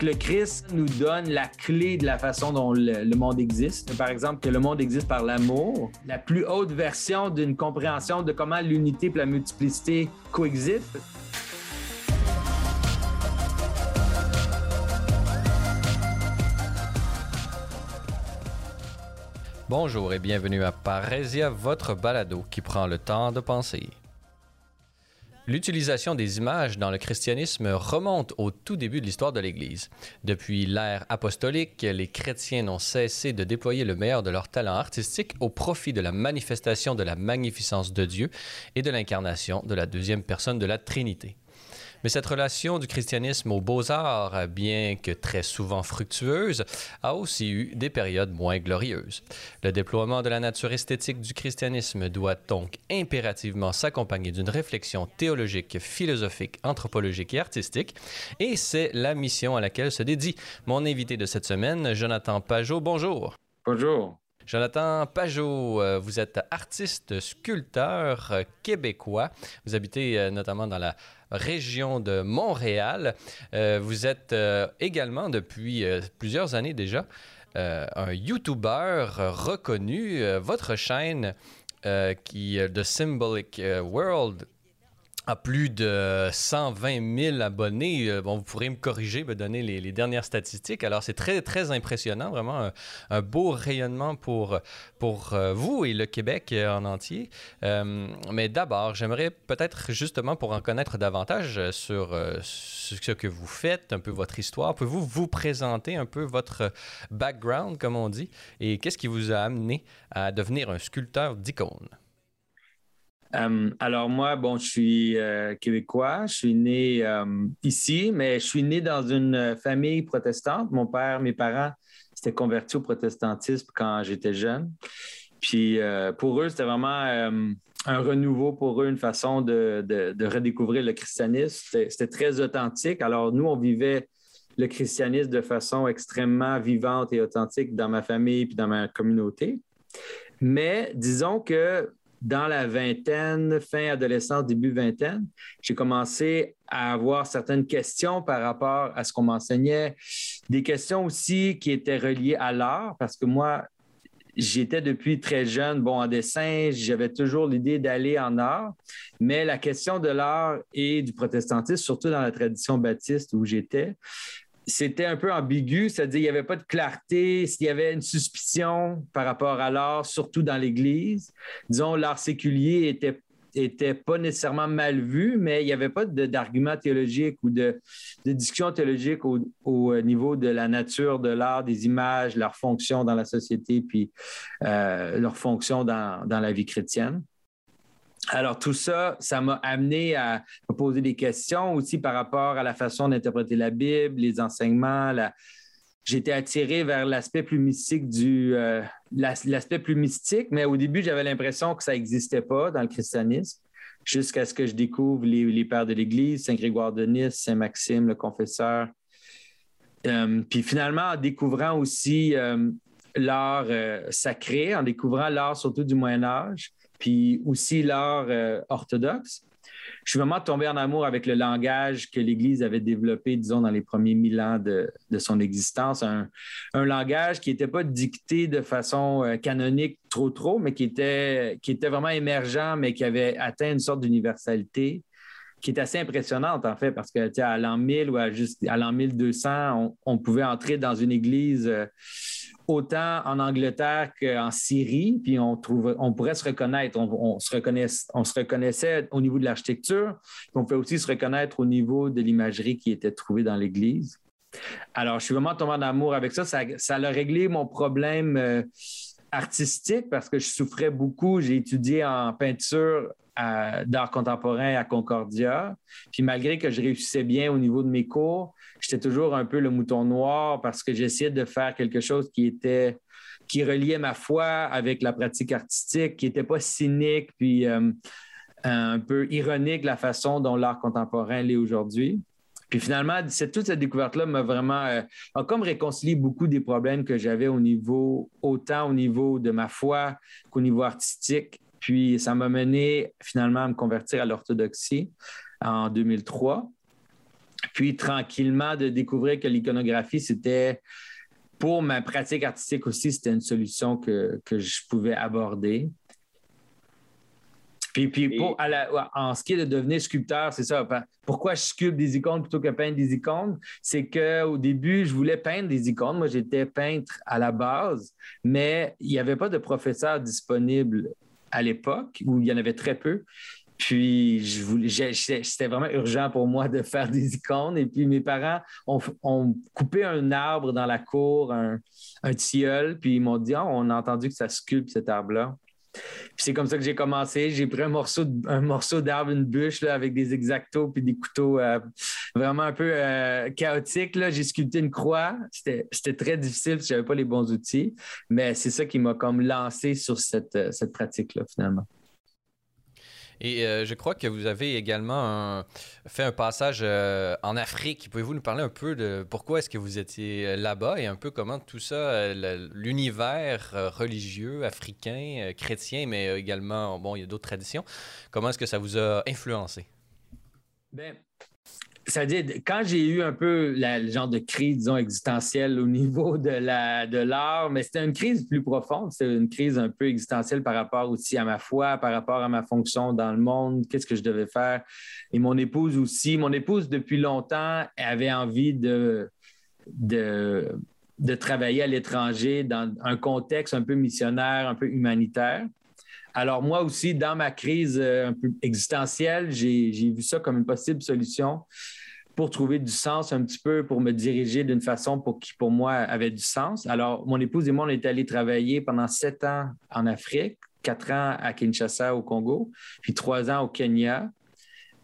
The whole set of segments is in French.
Le Christ nous donne la clé de la façon dont le, le monde existe. Par exemple, que le monde existe par l'amour. La plus haute version d'une compréhension de comment l'unité et la multiplicité coexistent. Bonjour et bienvenue à Parésia, votre balado qui prend le temps de penser. L'utilisation des images dans le christianisme remonte au tout début de l'histoire de l'Église. Depuis l'ère apostolique, les chrétiens n'ont cessé de déployer le meilleur de leur talent artistique au profit de la manifestation de la magnificence de Dieu et de l'incarnation de la deuxième personne de la Trinité. Mais cette relation du christianisme aux beaux-arts, bien que très souvent fructueuse, a aussi eu des périodes moins glorieuses. Le déploiement de la nature esthétique du christianisme doit donc impérativement s'accompagner d'une réflexion théologique, philosophique, anthropologique et artistique, et c'est la mission à laquelle se dédie mon invité de cette semaine, Jonathan Pajot. Bonjour. Bonjour. Jonathan Pajot, euh, vous êtes artiste sculpteur euh, québécois. Vous habitez euh, notamment dans la région de Montréal. vous êtes également depuis plusieurs années déjà un YouTuber reconnu. votre chaîne qui de Symbolic World à plus de 120 000 abonnés. Euh, bon, vous pourrez me corriger, me donner les, dernières statistiques. Alors, c'est très, très impressionnant, vraiment un, beau rayonnement pour, pour euh, vous et le Québec euh, en entier. mais d'abord, j'aimerais peut-être justement pour en connaître davantage sur ce que vous faites, un peu votre histoire, pouvez-vous vous présenter un peu votre background, comme on dit, et qu'est-ce qui vous a amené à devenir un sculpteur d'icônes? Euh, alors moi, bon, je suis euh, québécois, je suis né euh, ici, mais je suis né dans une famille protestante. Mon père, mes parents s'étaient convertis au protestantisme quand j'étais jeune. Puis pour eux, c'était vraiment un renouveau pour eux, une façon de, de redécouvrir le christianisme. C'était très authentique. Alors nous, on vivait le christianisme de façon extrêmement vivante et authentique dans ma famille puis dans ma communauté. Mais disons que dans la vingtaine, fin adolescence, début vingtaine, j'ai commencé à avoir certaines questions par rapport à ce qu'on m'enseignait, des questions aussi qui étaient reliées à l'art, parce que moi, j'étais depuis très jeune, bon, en dessin, j'avais toujours l'idée d'aller en art, mais la question de l'art et du protestantisme, surtout dans la tradition baptiste où j'étais, c'était un peu ambigu, c'est-à-dire qu'il n'y avait pas de clarté, s'il y avait une suspicion par rapport à l'art, surtout dans l'Église. Disons, l'art séculier était était pas nécessairement mal vu, mais il n'y avait pas d'argument théologique ou de, discussion théologique au, niveau de la nature de l'art, des images, leur fonction dans la société, puis euh, leur fonction dans, dans, la vie chrétienne. Alors, tout ça, ça m'a amené à poser des questions aussi par rapport à la façon d'interpréter la Bible, les enseignements. J'étais attiré vers l'aspect plus mystique du euh, l'aspect plus mystique, mais au début, j'avais l'impression que ça n'existait pas dans le christianisme, jusqu'à ce que je découvre les, pères de l'Église, Saint Grégoire de Nice, Saint Maxime, le confesseur. Euh, puis finalement, en découvrant aussi euh, l'art sacré, en découvrant l'art surtout du Moyen Âge, puis aussi l'art euh, orthodoxe. Je suis vraiment tombé en amour avec le langage que l'Église avait développé, disons, dans les premiers mille ans de, son existence. Un, langage qui n'était pas dicté de façon euh, canonique trop, trop, mais qui était, qui était vraiment émergent, mais qui avait atteint une sorte d'universalité qui est assez impressionnante, en fait, parce que à l'an 1000 ou à, juste, à l'an 1200, on, pouvait entrer dans une église euh, autant en Angleterre qu'en Syrie, puis on, trouve, on pourrait se reconnaître. On, se on se reconnaissait au niveau de l'architecture, on peut aussi se reconnaître au niveau de l'imagerie qui était trouvée dans l'Église. Alors, je suis vraiment tombé en amour avec ça. Ça, ça a réglé mon problème euh, artistique parce que je souffrais beaucoup. J'ai étudié en peinture d'art contemporain à Concordia. Puis malgré que je réussissais bien au niveau de mes cours, j'étais toujours un peu le mouton noir parce que j'essayais de faire quelque chose qui était qui reliait ma foi avec la pratique artistique, qui n'était pas cynique puis euh, un peu ironique la façon dont l'art contemporain l'est aujourd'hui. Puis finalement, toute cette découverte-là m'a vraiment euh, a comme réconcilié beaucoup des problèmes que j'avais au niveau, autant au niveau de ma foi qu'au niveau artistique. Puis ça m'a mené finalement à me convertir à l'orthodoxie en 2003. Puis tranquillement de découvrir que l'iconographie, c'était pour ma pratique artistique aussi, c'était une solution que, que je pouvais aborder. Puis, puis pour, en ce qui est de devenir sculpteur, c'est ça. Pourquoi je sculpte des icônes plutôt que peindre des icônes? C'est qu'au début, je voulais peindre des icônes. Moi, j'étais peintre à la base, mais il n'y avait pas de professeur disponible à l'époque, où il y en avait très peu. Puis, c'était vraiment urgent pour moi de faire des icônes. Et puis, mes parents ont, coupé un arbre dans la cour, un, tilleul, puis ils m'ont dit ah, on a entendu que ça sculpte cet arbre-là c'est comme ça que j'ai commencé. J'ai pris un morceau, un morceau d'arbre, une bûche avec des exactos puis des couteaux euh, vraiment un peu euh, chaotiques. J'ai sculpté une croix. C'était très difficile parce que je n'avais pas les bons outils. Mais c'est ça qui m'a comme lancé sur cette, euh, cette pratique-là, finalement. Et euh, je crois que vous avez également fait un passage euh, en Afrique. Pouvez-vous nous parler un peu de pourquoi est-ce que vous étiez euh, là-bas et un peu comment tout ça, l'univers religieux africain, chrétien, mais également, bon, il y a d'autres traditions, comment est-ce que ça vous a influencé? Bien, c'est-à-dire, quand j'ai eu un peu le genre de crise, disons, existentielle au niveau de l'art, mais c'était une crise plus profonde, c'est une crise un peu existentielle par rapport aussi à ma foi, par rapport à ma fonction dans le monde, qu'est-ce que je devais faire. Et mon épouse aussi. Mon épouse, depuis longtemps, avait envie de, de travailler à l'étranger dans un contexte un peu missionnaire, un peu humanitaire. Alors, moi aussi, dans ma crise euh, un peu existentielle, j'ai vu ça comme une possible solution pour trouver du sens un petit peu, pour me diriger d'une façon pour qui, pour moi, avait du sens. Alors, mon épouse et moi, on est allés travailler pendant sept ans en Afrique, quatre ans à Kinshasa, au Congo, puis trois ans au Kenya.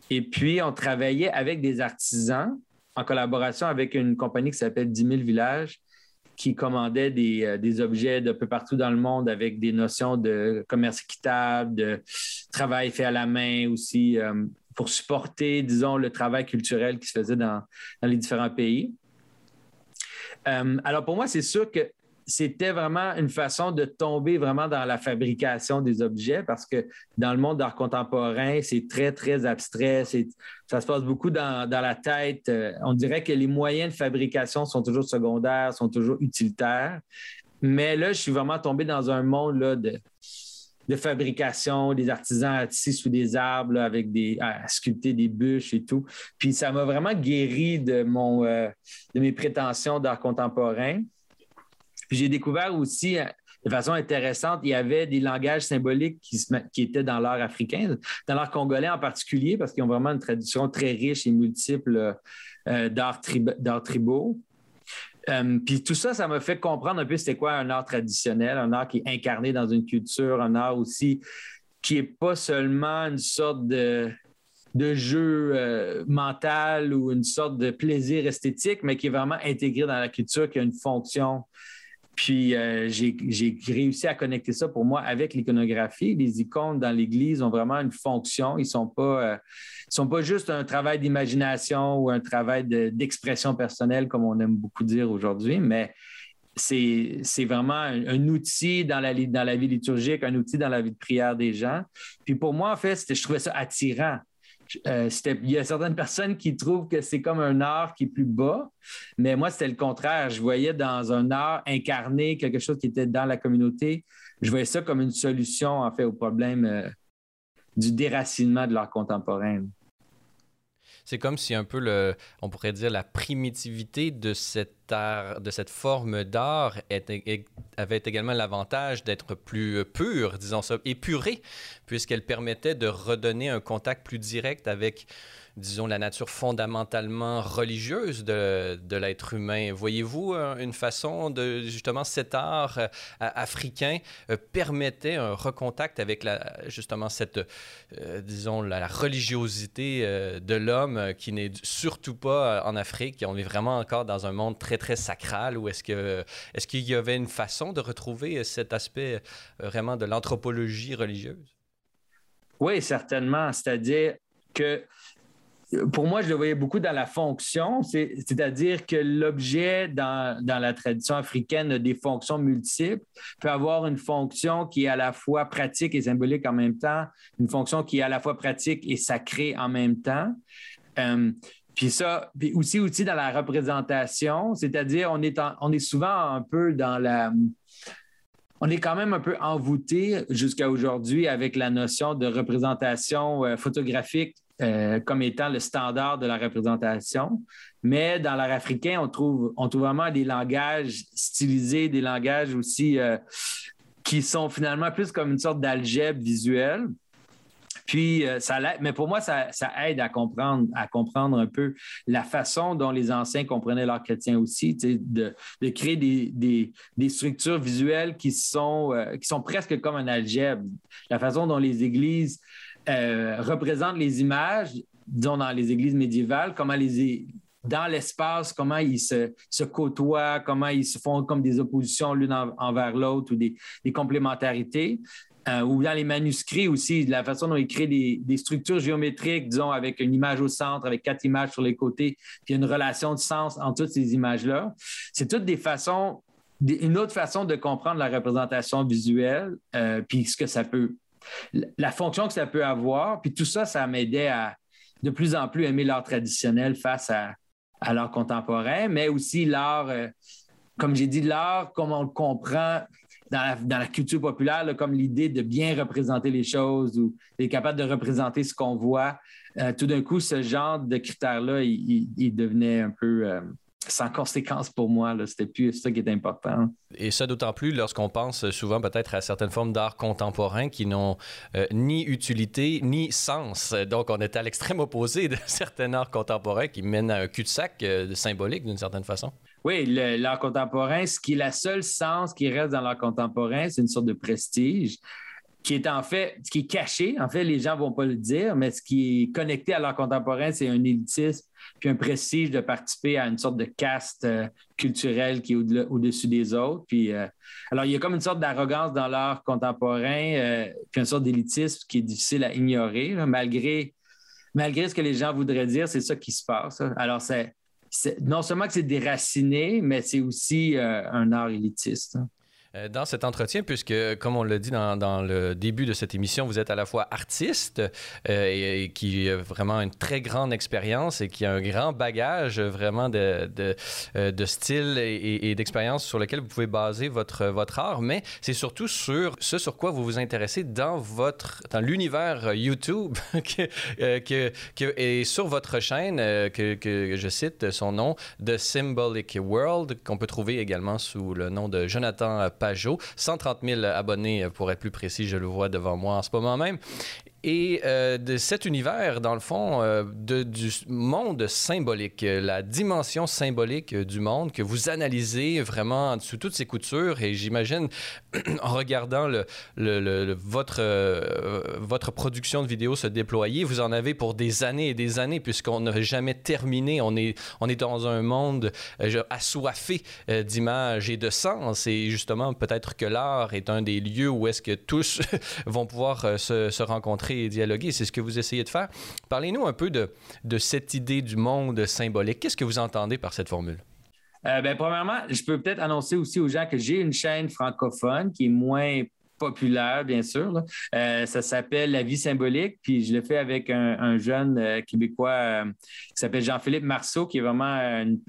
Et puis, on travaillait avec des artisans en collaboration avec une compagnie qui s'appelle 10 000 villages qui commandait euh, des, objets de peu partout dans le monde avec des notions de commerce équitable, de travail fait à la main aussi, euh, pour supporter, disons, le travail culturel qui se faisait dans, les différents pays. Euh, alors pour moi, c'est sûr que c'était vraiment une façon de tomber vraiment dans la fabrication des objets parce que dans le monde d'art contemporain, c'est très, très abstrait. Ça se passe beaucoup dans, la tête. Euh, on dirait que les moyens de fabrication sont toujours secondaires, sont toujours utilitaires. Mais là, je suis vraiment tombé dans un monde là, de, de fabrication, des artisans assis sous des arbres avec des à sculpter des bûches et tout. Puis ça m'a vraiment guéri de mon euh, de mes prétentions d'art contemporain. Puis j'ai découvert aussi euh, de façon intéressante, il y avait des langages symboliques qui, qui étaient dans l'art africain, dans l'art congolais en particulier, parce qu'ils ont vraiment une tradition très riche et multiple euh, d'art tribaux. Euh, puis tout ça, ça m'a fait comprendre un peu c'était quoi un art traditionnel, un art qui est incarné dans une culture, un art aussi qui n'est pas seulement une sorte de, de jeu mental ou une sorte de plaisir esthétique, mais qui est vraiment intégré dans la culture, qui a une fonction puis euh, j'ai réussi à connecter ça pour moi avec l'iconographie. Les icônes dans l'Église ont vraiment une fonction. Ils ne sont, pas, euh, sont pas juste un travail d'imagination ou un travail d'expression personnelle, comme on aime beaucoup dire aujourd'hui, mais c'est vraiment un, outil dans la, dans la vie liturgique, un outil dans la vie de prière des gens. Puis pour moi, en fait, je trouvais ça attirant. Euh, il y a certaines personnes qui trouvent que c'est comme un art qui est plus bas, mais moi, c'était le contraire. Je voyais dans un art incarné quelque chose qui était dans la communauté. Je voyais ça comme une solution, en fait, au problème euh, du déracinement de l'art contemporain. C'est comme si un peu, le, on pourrait dire, la primitivité de de cette forme d'art avait également l'avantage d'être plus pure, disons ça, épurée, puisqu'elle permettait de redonner un contact plus direct avec disons, la nature fondamentalement religieuse de, de l'être humain. Voyez-vous euh, une façon de, justement, cet art euh, africain euh, permettait un recontact avec, la, justement, cette, disons, la, religiosité de l'homme qui n'est surtout pas en Afrique. On est vraiment encore dans un monde très, très sacral. Ou est-ce que est-ce qu'il y avait une façon de retrouver cet aspect vraiment de l'anthropologie religieuse? Oui, certainement. C'est-à-dire que pour moi, je le voyais beaucoup dans la fonction, c'est-à-dire que l'objet dans, la tradition africaine a des fonctions multiples, peut avoir une fonction qui est à la fois pratique et symbolique en même temps, une fonction qui est à la fois pratique et sacrée en même temps. Euh, puis ça, puis aussi, aussi dans la représentation, c'est-à-dire on est, on est souvent un peu dans la... On est quand même un peu envoûté jusqu'à aujourd'hui avec la notion de représentation euh, photographique euh, comme étant le standard de la représentation. Mais dans l'art africain, on trouve, on trouve vraiment des langages stylisés, des langages aussi euh, qui sont finalement plus comme une sorte d'algèbre visuelle. Puis, euh, ça mais pour moi, ça, aide à comprendre, à comprendre un peu la façon dont les anciens comprenaient l'art chrétien aussi, de, de créer des, des, structures visuelles qui sont, qui sont presque comme un algèbre. La façon dont les églises euh, représentent les images, disons dans les églises médiévales, comment les, dans l'espace, comment ils se, côtoient, comment ils se font comme des oppositions l'une envers l'autre ou des, des complémentarités. Euh, ou dans les manuscrits aussi, la façon dont ils créent des, structures géométriques, disons, avec une image au centre, avec quatre images sur les côtés, puis une relation de sens entre toutes ces images-là. C'est toutes des façons, une autre façon de comprendre la représentation visuelle, euh, puis ce que ça peut, la fonction que ça peut avoir. Puis tout ça, ça m'aidait à de plus en plus aimer l'art traditionnel face à, l'art contemporain, mais aussi l'art, euh, comme j'ai dit, l'art comme on le comprend dans la, culture populaire, comme l'idée de bien représenter les choses ou d'être capable de représenter ce qu'on voit. Euh, tout d'un coup, ce genre de critères-là, il, devenait un peu euh, sans conséquence pour moi. C'était plus ça qui est important. Et ça d'autant plus lorsqu'on pense souvent peut-être à certaines formes d'art contemporain qui n'ont euh, ni utilité ni sens. Donc on est à l'extrême opposé de certains arts contemporains qui mènent à un cul-de-sac symbolique d'une certaine façon. Oui, l'art contemporain, ce qui est la seule sens qui reste dans l'art contemporain, c'est une sorte de prestige qui est en fait, qui est caché. En fait, les gens ne vont pas le dire, mais ce qui est connecté à l'art contemporain, c'est un élitisme puis un prestige de participer à une sorte de caste euh, culturelle qui est au-dessus des autres. Puis, euh, alors, il y a comme une sorte d'arrogance dans l'art contemporain, euh, puis une sorte d'élitisme qui est difficile à ignorer, malgré, malgré ce que les gens voudraient dire, c'est ça qui se passe. Alors, c'est non seulement que c'est déraciné, mais c'est aussi un art élitiste. Hein. Euh, dans cet entretien, puisque, comme on l'a dit dans, le début de cette émission, vous êtes à la fois artiste euh, et, qui a vraiment une très grande expérience et qui a un grand bagage vraiment de, de, euh, style et, d'expérience sur lequel vous pouvez baser votre, votre art, mais c'est surtout sur ce sur quoi vous vous intéressez dans, dans l'univers YouTube que, que, et sur votre chaîne, que, que je cite son nom, The Symbolic World, qu'on peut trouver également sous le nom de Jonathan Pajot. 130 000 abonnés, euh, pour être plus précis, je le vois devant moi en ce moment même et euh, de cet univers, dans le fond, euh, du monde symbolique, la dimension symbolique du monde que vous analysez vraiment sous toutes ses coutures. Et j'imagine, en regardant votre, euh, production de vidéos se déployer, vous en avez pour des années et des années, puisqu'on n'a jamais terminé. On est, dans un monde assoiffé d'images et de sens. Et justement, peut-être que l'art est un des lieux où est-ce que tous vont pouvoir se rencontrer et dialoguer. C'est ce que vous essayez de faire. Parlez-nous un peu de, de cette idée du monde symbolique. Qu'est-ce que vous entendez par cette formule? Euh, ben, premièrement, je peux peut-être annoncer aussi aux gens que j'ai une chaîne francophone qui est moins populaire, bien sûr. Euh, ça s'appelle La vie symbolique, puis je le fais avec un, jeune euh, Québécois euh, qui s'appelle Jean-Philippe Marceau, qui est vraiment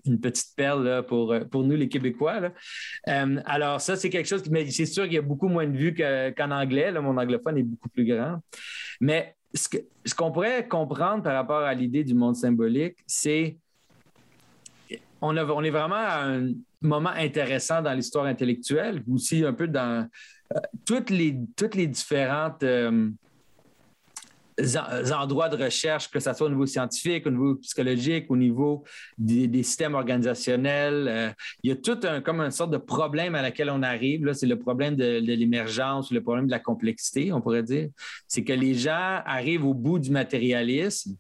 une, petite perle pour, pour nous, les Québécois. alors, ça, c'est quelque chose qui, mais c'est sûr qu'il y a beaucoup moins de vues qu'en anglais. Mon anglophone est beaucoup plus grand. Mais ce, ce qu'on pourrait comprendre par rapport à l'idée du monde symbolique, c'est on, on est vraiment à un moment intéressant dans l'histoire intellectuelle, aussi un peu dans toutes, les, toutes les différentes euh, endroits de recherche, que ce soit au niveau scientifique, au niveau psychologique, au niveau des, systèmes organisationnels, euh, il y a tout un, comme une sorte de problème à laquelle on arrive. C'est le problème de, l'émergence, le problème de la complexité, on pourrait dire. C'est que les gens arrivent au bout du matérialisme.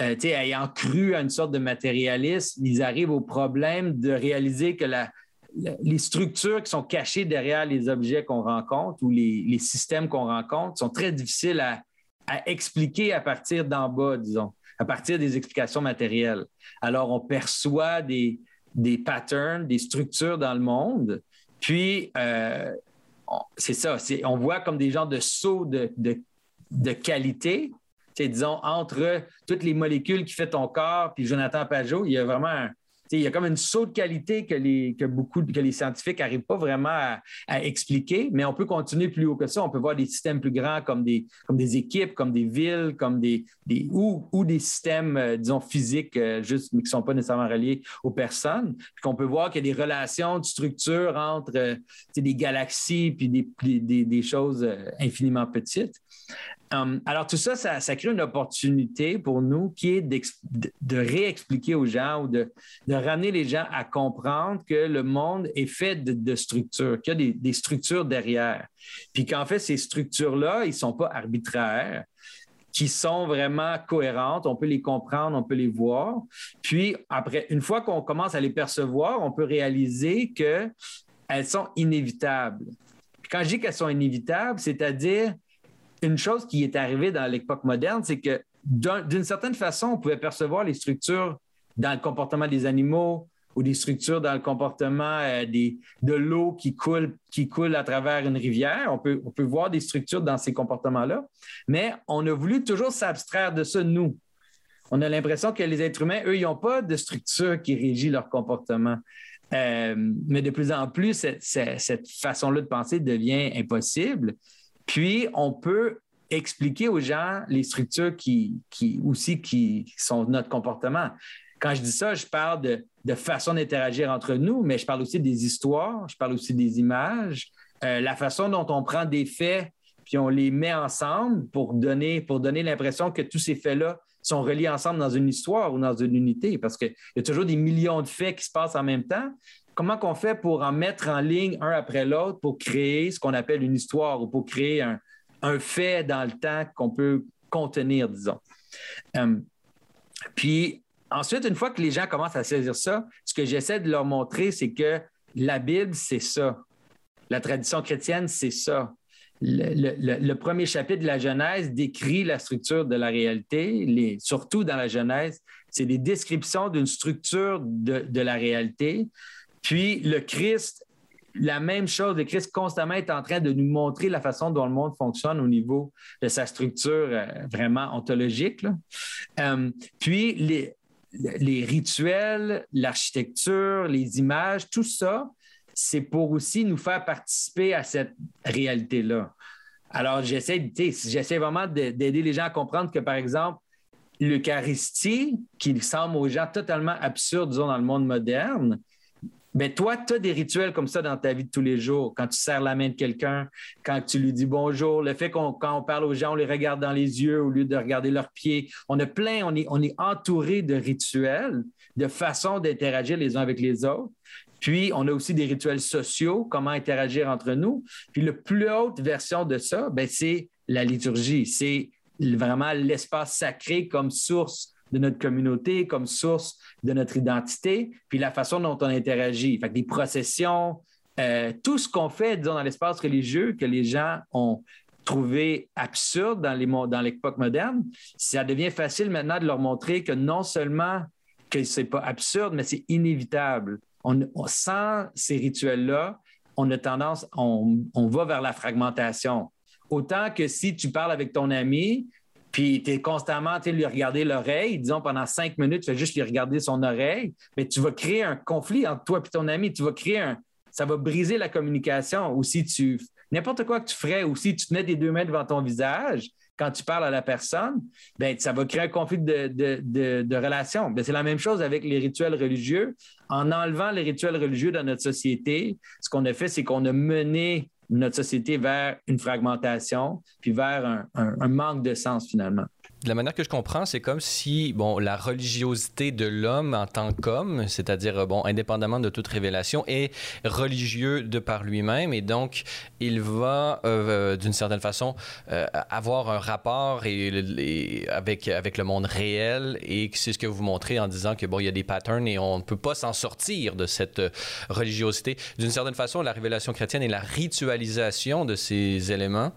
Euh, ayant cru à une sorte de matérialisme, ils arrivent au problème de réaliser que la, les structures qui sont cachées derrière les objets qu'on rencontre ou les, systèmes qu'on rencontre sont très difficiles à, expliquer à partir d'en bas, disons, à partir des explications matérielles. Alors, on perçoit des, patterns, des structures dans le monde, puis euh, c'est ça, on voit comme des genres de sauts de, qualité, disons, entre toutes les molécules qui fait ton corps puis Jonathan Pajot, il y a vraiment un, il y a comme une saut de qualité que les, que beaucoup, que les scientifiques n'arrivent pas vraiment à, expliquer, mais on peut continuer plus haut que ça. On peut voir des systèmes plus grands comme des, comme des équipes, comme des villes, comme des, des ou, ou des systèmes, euh, disons, physiques, euh, juste, mais qui ne sont pas nécessairement reliés aux personnes. Puis qu'on peut voir qu'il y a des relations de structure entre euh, des galaxies puis des, des, des choses infiniment petites. Um, alors, tout ça, ça, crée une opportunité pour nous qui est de, réexpliquer aux gens ou de, ramener les gens à comprendre que le monde est fait de, structures, qu'il y a des, structures derrière. Puis qu'en fait, ces structures-là, ils ne sont pas arbitraires qui sont vraiment cohérentes, on peut les comprendre, on peut les voir. Puis après, une fois qu'on commence à les percevoir, on peut réaliser qu'elles sont inévitables. quand je dis qu'elles sont inévitables, c'est-à-dire une chose qui est arrivée dans l'époque moderne, c'est que d'une certaine façon, on pouvait percevoir les structures dans le comportement des animaux ou des structures dans le comportement euh, de l'eau qui coule, qui coule à travers une rivière. On peut, voir des structures dans ces comportements-là, mais on a voulu toujours s'abstraire de ça, nous. On a l'impression que les êtres humains, eux, ils n'ont pas de structure qui régit leur comportement. Euh, mais de plus en plus, cette façon-là de penser devient impossible. Puis, on peut expliquer aux gens les structures qui, aussi qui, sont notre comportement. Quand je dis ça, je parle de, de façon d'interagir entre nous, mais je parle aussi des histoires, je parle aussi des images, euh, la façon dont on prend des faits puis on les met ensemble pour donner, pour donner l'impression que tous ces faits-là sont reliés ensemble dans une histoire ou dans une unité, parce qu'il y a toujours des millions de faits qui se passent en même temps, comment qu'on fait pour en mettre en ligne un après l'autre pour créer ce qu'on appelle une histoire ou pour créer un, fait dans le temps qu'on peut contenir, disons. Euh, puis ensuite, une fois que les gens commencent à saisir ça, ce que j'essaie de leur montrer, c'est que la Bible, c'est ça. La tradition chrétienne, c'est ça. Le, premier chapitre de la Genèse décrit la structure de la réalité, surtout dans la Genèse, c'est des descriptions d'une structure de, la réalité. Puis le Christ, la même chose, le Christ constamment est en train de nous montrer la façon dont le monde fonctionne au niveau de sa structure euh, vraiment ontologique. Euh, puis les, les rituels, l'architecture, les images, tout ça, c'est pour aussi nous faire participer à cette réalité-là. Alors, j'essaie, j'essaie vraiment d'aider les gens à comprendre que, par exemple, l'Eucharistie, qui semble aux gens totalement absurde, disons, dans le monde moderne, mais toi, tu as des rituels comme ça dans ta vie de tous les jours. Quand tu serres la main de quelqu'un, quand tu lui dis bonjour, le fait qu'on quand on parle aux gens, on les regarde dans les yeux au lieu de regarder leurs pieds. On a plein, on est, on est entouré de rituels, de façons d'interagir les uns avec les autres. Puis, on a aussi des rituels sociaux, comment interagir entre nous. Puis, la plus haute version de ça, ben, c'est la liturgie. C'est vraiment l'espace sacré comme source de notre communauté, comme source de notre identité, puis la façon dont on interagit. Fait des processions, euh, tout ce qu'on fait, disons, dans l'espace religieux que les gens ont trouvé absurde dans, les, dans l'époque moderne, ça devient facile maintenant de leur montrer que non seulement que c'est pas absurde, mais c'est inévitable. On, sans ces rituels-là, on a tendance, on, on va vers la fragmentation. Autant que si tu parles avec ton ami, puis tu es constamment, tu lui regarder l'oreille, disons pendant cinq minutes, tu fais juste lui regarder son oreille, mais tu vas créer un conflit entre toi et ton ami, tu vas créer un, ça va briser la communication. Ou si tu, n'importe quoi que tu ferais, ou si tu te mets tes deux mains devant ton visage quand tu parles à la personne, ben ça va créer un conflit de, de, de, relation. Ben, c'est la même chose avec les rituels religieux. En enlevant les rituels religieux dans notre société, ce qu'on a fait, c'est qu'on a mené notre société vers une fragmentation, puis vers un, manque de sens finalement de la manière que je comprends, c'est comme si bon, la religiosité de l'homme en tant qu'homme, c'est-à-dire bon, indépendamment de toute révélation, est religieux de par lui-même et donc il va euh, d'une certaine façon euh, avoir un rapport et, avec, avec le monde réel et c'est ce que vous montrez en disant que bon, il y a des patterns et on ne peut pas s'en sortir de cette religiosité. D'une certaine façon, la révélation chrétienne et la ritualisation de ces éléments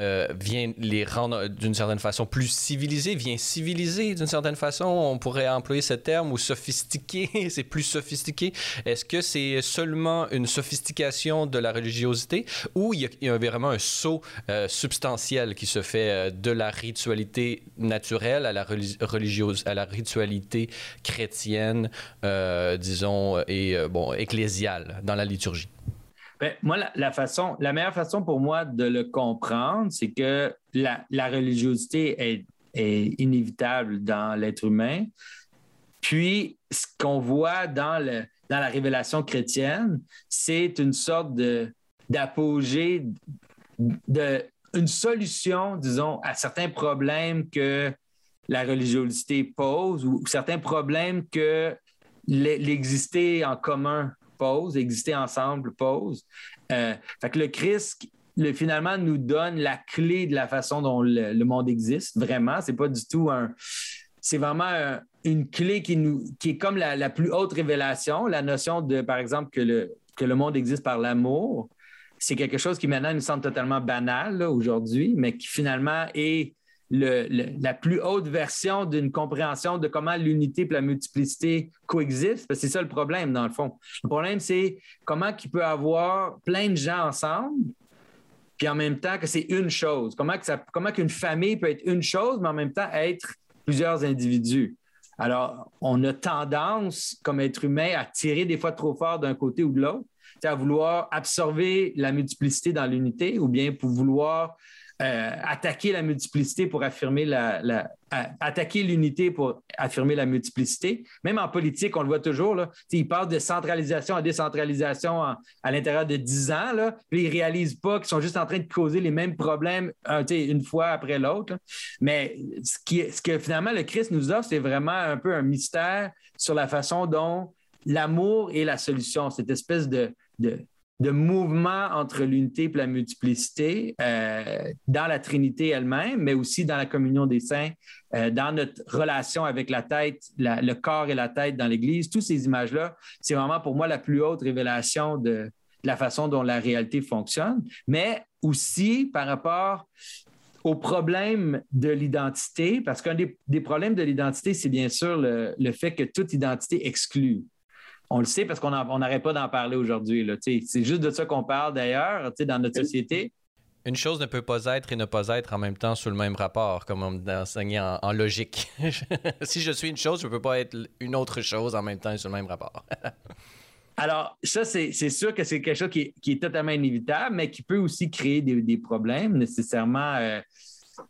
euh, vient les rendre d'une certaine façon plus civilisés civilisé vient civiliser d'une certaine façon. On pourrait employer ce terme ou sophistiqué. c'est plus sophistiqué. Est-ce que c'est seulement une sophistication de la religiosité ou il y a, vraiment un saut euh, substantiel qui se fait euh, de la ritualité naturelle à la religieuse, à la ritualité chrétienne, euh, disons, et bon, ecclésiale dans la liturgie? Ben, moi, la, façon, la meilleure façon pour moi de le comprendre, c'est que la, religiosité est, inévitable dans l'être humain. Puis, ce qu'on voit dans, le, dans la révélation chrétienne, c'est une sorte d'apogée, de, une solution, disons, à certains problèmes que la religiosité pose ou certains problèmes que l'exister en commun pose, exister ensemble pose. Euh, fait que le Christ, le, finalement, nous donne la clé de la façon dont le, monde existe, vraiment. C'est pas du tout un. C'est vraiment une clé qui, nous, est comme la, plus haute révélation, la notion de, par exemple, que le, monde existe par l'amour. C'est quelque chose qui maintenant nous semble totalement banal aujourd'hui, mais qui finalement est la plus haute version d'une compréhension de comment l'unité et la multiplicité coexistent. C'est ça le problème, dans le fond. Le problème, c'est comment il peut avoir plein de gens ensemble, puis en même temps que c'est une chose. Comment, que comment qu'une famille peut être une chose, mais en même temps être plusieurs individus? Alors, on a tendance, comme être humain, à tirer des fois trop fort d'un côté ou de l'autre, à vouloir absorber la multiplicité dans l'unité ou bien pour vouloir euh, attaquer la multiplicité pour affirmer la, attaquer l'unité pour affirmer la multiplicité. Même en politique, on le voit toujours. Là, ils parlent de centralisation à décentralisation à l'intérieur de 10 ans. Là, puis ils ne réalisent pas qu'ils sont juste en train de causer les mêmes problèmes une fois après l'autre. Mais ce, qui, ce que finalement le Christ nous offre, c'est vraiment un peu un mystère sur la façon dont l'amour est la solution, cette espèce de, de mouvement entre l'unité et la multiplicité euh, dans la Trinité elle-même, mais aussi dans la communion des saints, euh, dans notre relation avec la tête, le corps et la tête dans l'Église. Toutes ces images-là, c'est vraiment pour moi la plus haute révélation de, la façon dont la réalité fonctionne, mais aussi par rapport au problème de l'identité, parce qu'un des, problèmes de l'identité, c'est bien sûr le, fait que toute identité exclut on le sait parce qu'on n'arrête pas d'en parler aujourd'hui. C'est juste de ça qu'on parle d'ailleurs dans notre société. Une chose ne peut pas être et ne pas être en même temps sous le même rapport, comme on enseignait en, en logique. si je suis une chose, je ne peux pas être une autre chose en même temps et sous le même rapport. Alors, ça, c'est sûr que c'est quelque chose qui est, totalement inévitable, mais qui peut aussi créer des, problèmes nécessairement. Euh,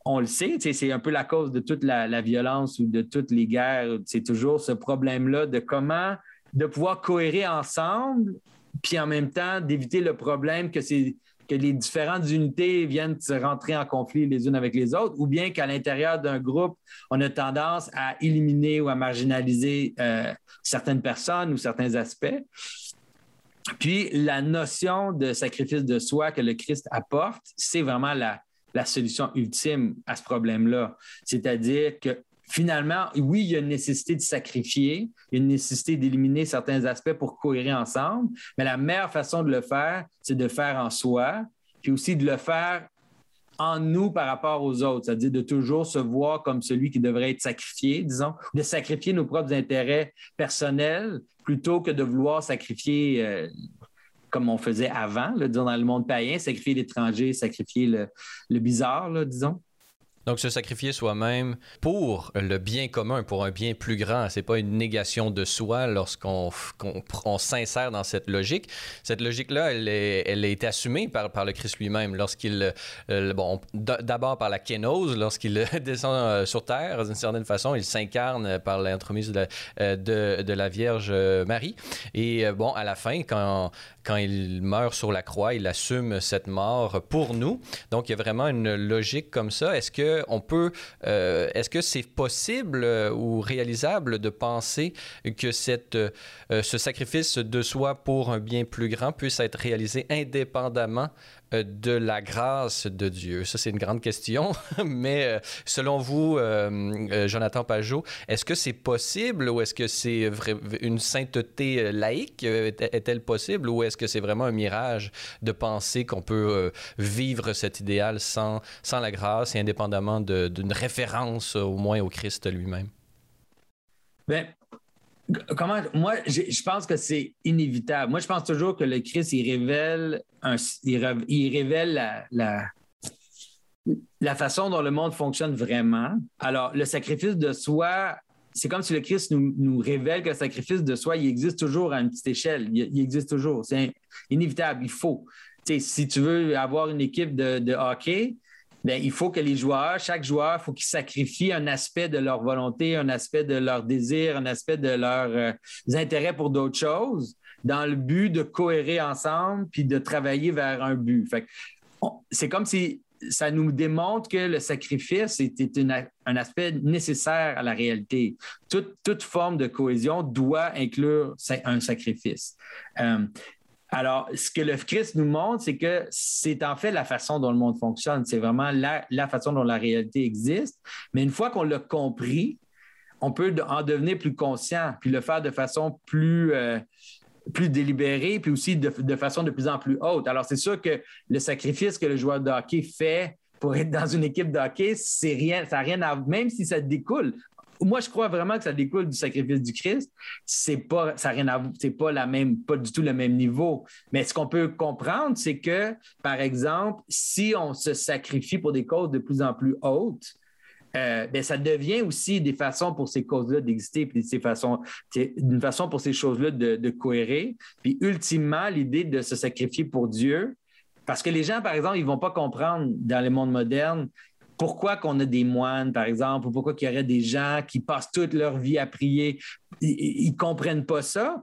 on le sait, c'est un peu la cause de toute la, la violence ou de toutes les guerres. C'est toujours ce problème-là de comment de pouvoir cohérer ensemble, puis en même temps d'éviter le problème que c'est que les différentes unités viennent se rentrer en conflit les unes avec les autres, ou bien qu'à l'intérieur d'un groupe, on a tendance à éliminer ou à marginaliser euh, certaines personnes ou certains aspects. Puis la notion de sacrifice de soi que le Christ apporte, c'est vraiment la, la solution ultime à ce problème-là. C'est-à-dire que finalement, oui, il y a une nécessité de sacrifier, il y a une nécessité d'éliminer certains aspects pour cohérer ensemble, mais la meilleure façon de le faire, c'est de faire en soi, puis aussi de le faire en nous par rapport aux autres, c'est-à-dire de toujours se voir comme celui qui devrait être sacrifié, disons, de sacrifier nos propres intérêts personnels plutôt que de vouloir sacrifier, euh, comme on faisait avant, disons, dans le monde païen, sacrifier l'étranger, sacrifier le, le bizarre, disons. Donc, se sacrifier soi-même pour le bien commun, pour un bien plus grand, c'est pas une négation de soi lorsqu'on on, s'insère dans cette logique. Cette logique-là, elle, est, assumée par, le Christ lui-même lorsqu'il, euh, bon, d'abord par la kénose, lorsqu'il descend euh, sur terre, d'une certaine façon, il s'incarne par l'entremise de, euh, de, la Vierge Marie. Et bon, à la fin, quand, quand il meurt sur la croix, il assume cette mort pour nous. Donc, il y a vraiment une logique comme ça. Est-ce que on peut, euh, est-ce que c'est possible euh, ou réalisable de penser que cette, euh, ce sacrifice de soi pour un bien plus grand puisse être réalisé indépendamment de la grâce de Dieu? Ça, c'est une grande question, mais selon vous, Jonathan Pajot, est-ce que c'est possible ou est-ce que c'est une sainteté laïque? Est-elle possible ou est-ce que c'est vraiment un mirage de penser qu'on peut vivre cet idéal sans, sans la grâce et indépendamment d'une référence au moins au Christ lui-même? Bien, comment moi je pense que c'est inévitable. Moi je pense toujours que le Christ il révèle il, révèle la, la, façon dont le monde fonctionne vraiment. Alors le sacrifice de soi c'est comme si le Christ nous, révèle que le sacrifice de soi, il existe toujours à une petite échelle. Il, existe toujours. C'est inévitable. Il faut. si tu veux avoir une équipe de hockey, Bien, il faut que les joueurs, chaque joueur, il faut qu'ils sacrifient un aspect de leur volonté, un aspect de leur désir, un aspect de leurs euh, intérêts pour d'autres choses, dans le but de cohérer ensemble puis de travailler vers un but. c'est comme si ça nous démontre que le sacrifice était un aspect nécessaire à la réalité. Toute, toute, forme de cohésion doit inclure un sacrifice. Euh, alors, ce que le Christ nous montre, c'est que c'est en fait la façon dont le monde fonctionne. C'est vraiment la, façon dont la réalité existe. Mais une fois qu'on l'a compris, on peut en devenir plus conscient, puis le faire de façon plus, euh, plus délibérée, puis aussi de, façon de plus en plus haute. Alors, c'est sûr que le sacrifice que le joueur de hockey fait pour être dans une équipe de hockey, c'est rien, ça n'a rien à même si ça découle moi, je crois vraiment que ça découle du sacrifice du Christ. C'est pas, c'est pas la même, pas du tout le même niveau. Mais ce qu'on peut comprendre, c'est que, par exemple, si on se sacrifie pour des causes de plus en plus hautes, euh, ben, ça devient aussi des façons pour ces causes-là d'exister, puis façons, une façon pour ces choses-là de, cohérer. Puis ultimement, l'idée de se sacrifier pour Dieu, parce que les gens, par exemple, ils ne vont pas comprendre dans le monde moderne pourquoi qu'on a des moines, par exemple, ou pourquoi qu'il y aurait des gens qui passent toute leur vie à prier. Ils ne comprennent pas ça.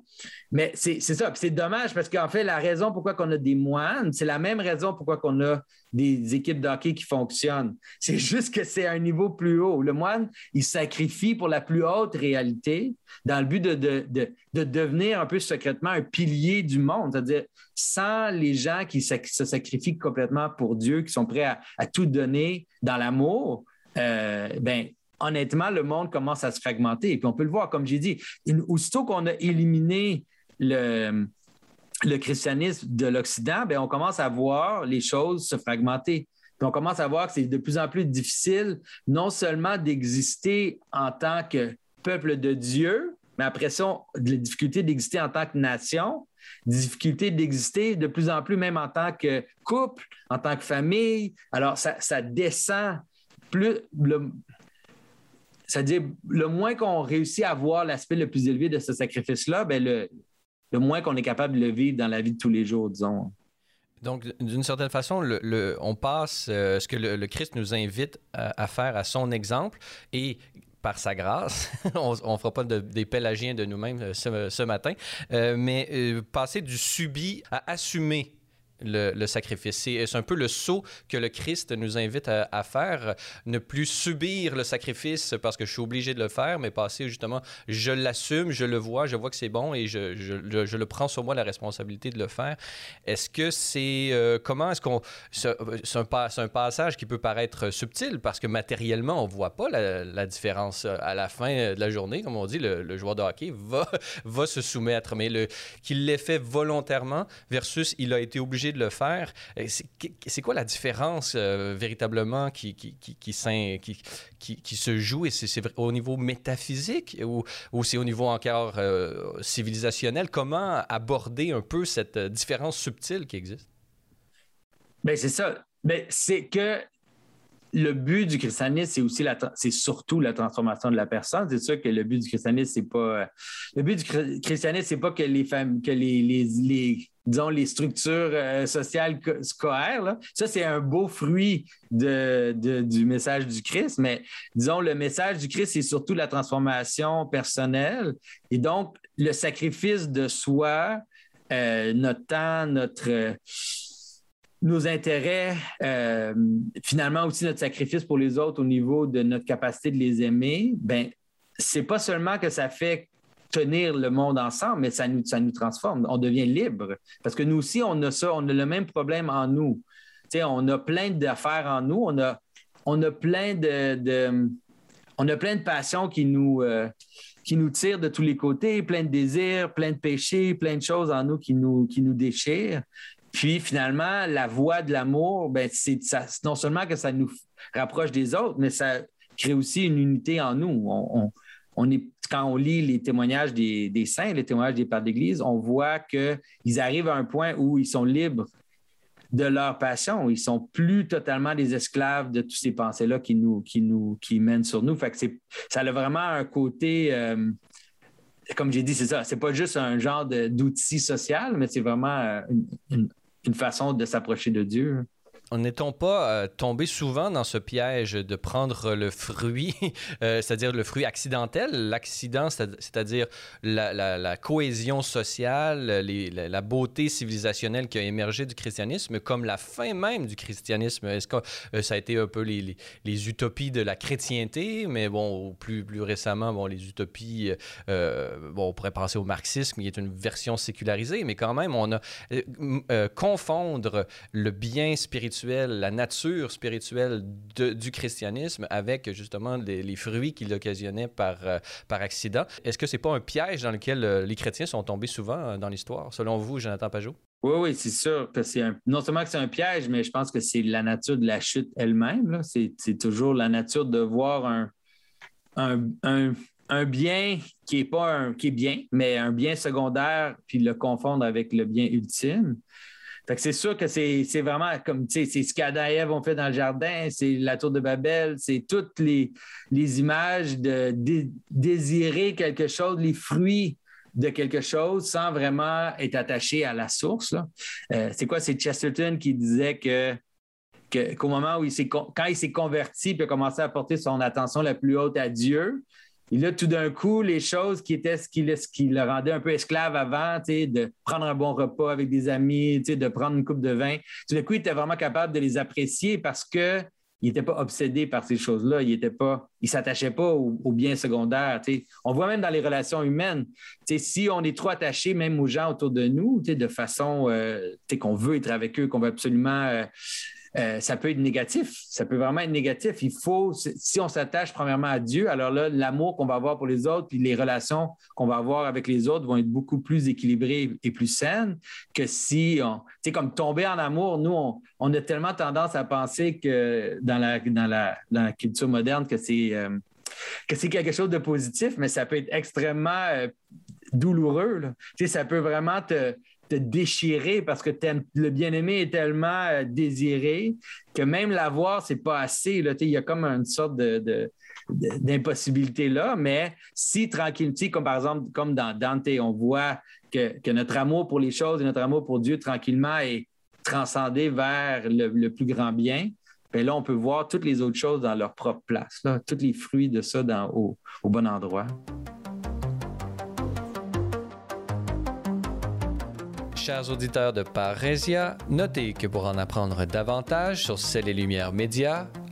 Mais c'est ça. C'est dommage parce qu'en fait, la raison pourquoi on a des moines, c'est la même raison pourquoi on a des équipes de hockey qui fonctionnent. C'est juste que c'est un niveau plus haut. Le moine, il sacrifie pour la plus haute réalité dans le but de, de, devenir un peu secrètement un pilier du monde, c'est-à-dire sans les gens qui se sacrifient complètement pour Dieu, qui sont prêts à, tout donner dans l'amour, euh, ben, honnêtement, le monde commence à se fragmenter. Et puis on peut le voir, comme j'ai dit, aussitôt qu'on a éliminé le, christianisme de l'Occident, ben, on commence à voir les choses se fragmenter. Puis on commence à voir que c'est de plus en plus difficile non seulement d'exister en tant que peuple de Dieu, mais après ça, la difficulté d'exister en tant que nation, difficulté d'exister de plus en plus même en tant que couple, en tant que famille. Alors, ça, ça descend plus. Le, c'est-à-dire, le moins qu'on réussit à voir l'aspect le plus élevé de ce sacrifice-là, ben le, le moins qu'on est capable de le vivre dans la vie de tous les jours, disons. Donc, d'une certaine façon, le, on passe euh, ce que le, Christ nous invite à, faire à son exemple et par sa grâce, on ne fera pas des pélagiens de nous-mêmes euh, ce, matin, euh, mais passer du subi à assumer le, sacrifice. C'est un peu le saut que le Christ nous invite à, faire, ne plus subir le sacrifice parce que je suis obligé de le faire, mais passer justement, je l'assume, je le vois, je vois que c'est bon et je, je, le prends sur moi la responsabilité de le faire. Est-ce que c'est... Euh, comment est-ce qu'on... C'est un, un, passage qui peut paraître subtil parce que matériellement, on ne voit pas la, différence à la fin de la journée. Comme on dit, le, joueur de hockey va, va se soumettre, mais qu'il l'ait fait volontairement versus il a été obligé de le faire. Euh, c'est quoi la différence euh, véritablement qui, qui, qui, se joue? Et c'est au niveau métaphysique ou, ou c'est au niveau encore euh, civilisationnel? Comment aborder un peu cette différence subtile qui existe? Bien, c'est ça. Mais c'est que le but du christianisme, c'est aussi c'est surtout la transformation de la personne. C'est sûr que le but du christianisme, c'est pas le but du christianisme, c'est pas que les femmes, que les, disons les structures euh, sociales se cohèrent. Ça, c'est un beau fruit de, du message du Christ. Mais disons, le message du Christ, c'est surtout la transformation personnelle et donc le sacrifice de soi, euh, notre temps, notre nos intérêts, euh, finalement aussi notre sacrifice pour les autres au niveau de notre capacité de les aimer, ben c'est pas seulement que ça fait tenir le monde ensemble, mais ça nous, ça nous transforme. On devient libre. Parce que nous aussi, on a ça, on a le même problème en nous. sais, on a plein d'affaires en nous, on a, on a plein de, on a plein de passions qui nous, euh, nous tirent de tous les côtés, plein de désirs, plein de péchés, plein de choses en nous qui nous, qui nous déchirent. Puis finalement, la voie de l'amour, ben, c'est non seulement que ça nous rapproche des autres, mais ça crée aussi une unité en nous. Quand on lit les témoignages des, saints, les témoignages des pères d'Église, on voit qu'ils arrivent à un point où ils sont libres de leur passion. Ils sont plus totalement des esclaves de toutes ces pensées-là qui nous, qui nous, qui mènent sur nous. Fait que ça a vraiment un côté, euh, comme j'ai dit, c'est ça. C'est pas juste un genre d'outil social, mais c'est vraiment euh, une, façon de s'approcher de Dieu n'est-on pas euh, tombé souvent dans ce piège de prendre le fruit, euh, c'est-à-dire le fruit accidentel, l'accident, c'est-à-dire la, cohésion sociale, la, beauté civilisationnelle qui a émergé du christianisme, comme la fin même du christianisme? Est-ce que euh, ça a été un peu les, utopies de la chrétienté, mais bon, plus, plus récemment, bon, les utopies, bon, on pourrait penser au marxisme, qui est une version sécularisée, mais quand même, on a confondre le bien spirituel la nature spirituelle du christianisme avec justement les, fruits qu'il occasionnait par, euh, par accident. Est-ce que c'est pas un piège dans lequel euh, les chrétiens sont tombés souvent euh, dans l'histoire, selon vous, Jonathan Pajot? Oui, oui, c'est sûr que c'est non seulement que c'est un piège, mais je pense que c'est la nature de la chute elle-même. C'est, toujours la nature de voir un, un, un, bien qui est pas un, qui est bien, mais un bien secondaire, puis le confondre avec le bien ultime c'est sûr que c'est vraiment comme, c'est ce qu'Adam et Ève ont fait dans le jardin, c'est la tour de Babel, c'est toutes les, images de, désirer quelque chose, les fruits de quelque chose sans vraiment être attaché à la source. Euh, c'est quoi? C'est Chesterton qui disait que qu'au moment où il s'est quand il s'est converti puis a commencé à porter son attention la plus haute à Dieu, et là, tout d'un coup, les choses qui étaient ce qui, le rendait un peu esclave avant, de prendre un bon repas avec des amis, de prendre une coupe de vin, tout d'un coup, il était vraiment capable de les apprécier parce que il n'était pas obsédé par ces choses-là. Il ne pas, il s'attachait pas aux, biens secondaires. On voit même dans les relations humaines, si on est trop attaché même aux gens autour de nous, de façon euh, qu'on veut être avec eux, qu'on veut absolument euh, euh, ça peut être négatif. Ça peut vraiment être négatif. Il faut, si on s'attache premièrement à Dieu, alors là, l'amour qu'on va avoir pour les autres, puis les relations qu'on va avoir avec les autres vont être beaucoup plus équilibrées et plus saines que si on, tu sais, comme tomber en amour, nous, on, a tellement tendance à penser que dans la, dans la, culture moderne, que c'est, euh, que c'est quelque chose de positif, mais ça peut être extrêmement euh, douloureux. Tu sais, ça peut vraiment te, te déchirer parce que le bien-aimé est tellement euh, désiré que même l'avoir, c'est pas assez. Il y a comme une sorte de, d'impossibilité là, mais si tranquillité, comme par exemple, comme dans Dante, on voit que, notre amour pour les choses et notre amour pour Dieu tranquillement est transcendé vers le, plus grand bien, bien là, on peut voir toutes les autres choses dans leur propre place, là, tous les fruits de ça dans, au bon endroit. Chers auditeurs de Parésia, notez que pour en apprendre davantage sur Celles et Lumières Médias,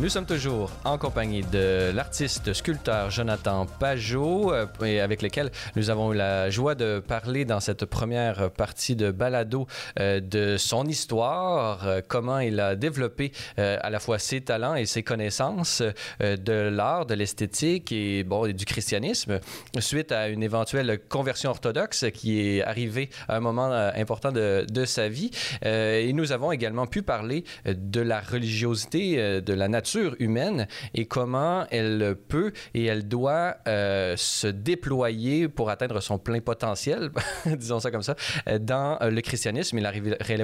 Nous sommes toujours en compagnie de l'artiste sculpteur Jonathan Pajot, euh, avec lequel nous avons eu la joie de parler dans cette première partie de balado euh, de son histoire, euh, comment il a développé à la fois ses talents et ses connaissances de l'art, de l'esthétique et bon du christianisme suite à une éventuelle conversion orthodoxe qui est arrivée à un moment important de, de sa vie. et nous avons également pu parler de la religiosité, de la nature nature humaine et comment elle peut et elle doit euh, se déployer pour atteindre son plein potentiel, disons ça comme ça, euh, dans le christianisme et la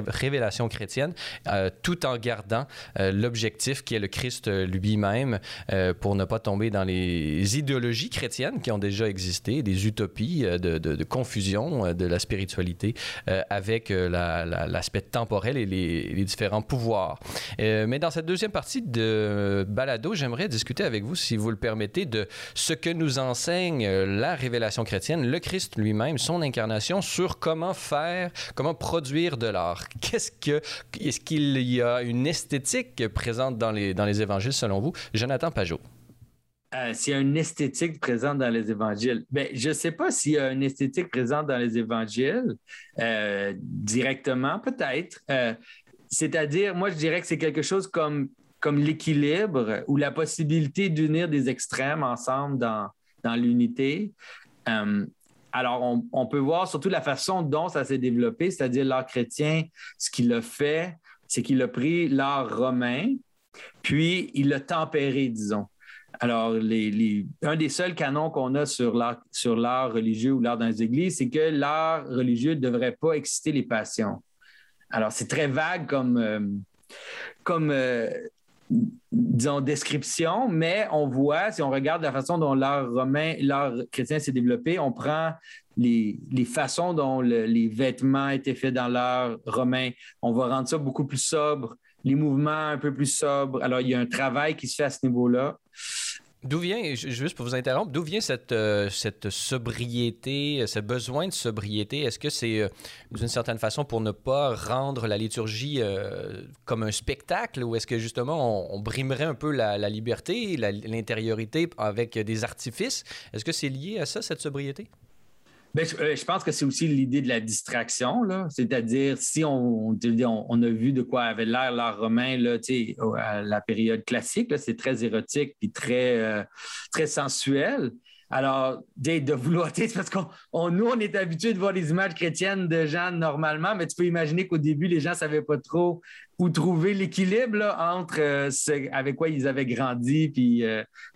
révélation chrétienne, tout en gardant l'objectif qui est le Christ lui-même pour ne pas tomber dans les idéologies chrétiennes qui ont déjà existé, des utopies de, confusion de la spiritualité avec l'aspect temporel et les différents pouvoirs. mais dans cette deuxième partie de balado, j'aimerais discuter avec vous, si vous le permettez, de ce que nous enseigne la révélation chrétienne, le Christ lui-même, son incarnation, sur comment faire, comment produire de l'art. Qu'est-ce que, est-ce qu'il y a une esthétique présente dans les, dans les évangiles selon vous? Jonathan Pajot. Euh, s'il y a une esthétique présente dans les évangiles. Ben, je ne sais pas s'il y a une esthétique présente dans les évangiles euh, directement, peut-être. Euh, c'est-à-dire, moi, je dirais que c'est quelque chose comme, comme l'équilibre ou la possibilité d'unir des extrêmes ensemble dans, dans l'unité. Euh, alors, on, peut voir surtout la façon dont ça s'est développé, c'est-à-dire l'art chrétien, ce qu'il a fait, c'est qu'il a pris l'art romain, puis il l'a tempéré, disons. Alors, les, un des seuls canons qu'on a sur l'art religieux ou l'art dans les églises, c'est que l'art religieux ne devrait pas exciter les passions. Alors, c'est très vague comme, euh, comme euh, disons, description, mais on voit, si on regarde la façon dont l'art romain, l'art chrétien s'est développé, on prend les, façons dont les vêtements étaient faits dans l'art romain, on va rendre ça beaucoup plus sobre, les mouvements un peu plus sobres. Alors, il y a un travail qui se fait à ce niveau-là. D'où vient, juste pour vous interrompre, d'où vient cette, euh, cette sobriété, ce besoin de sobriété? Est-ce que c'est euh, d'une certaine façon pour ne pas rendre la liturgie euh, comme un spectacle ou est-ce que justement on, brimerait un peu la, la liberté, l'intériorité avec des artifices? Est-ce que c'est lié à ça, cette sobriété? Ben, euh, je, pense que c'est aussi l'idée de la distraction, c'est-à-dire si on, on, a vu de quoi avait l'air l'art romain là, à la période classique, c'est très érotique et très, euh, très sensuel. Alors, de vouloir, parce qu'on nous, on est habitué de voir les images chrétiennes de gens normalement, mais tu peux imaginer qu'au début, les gens ne savaient pas trop où trouver l'équilibre entre euh, ce avec quoi ils avaient grandi puis,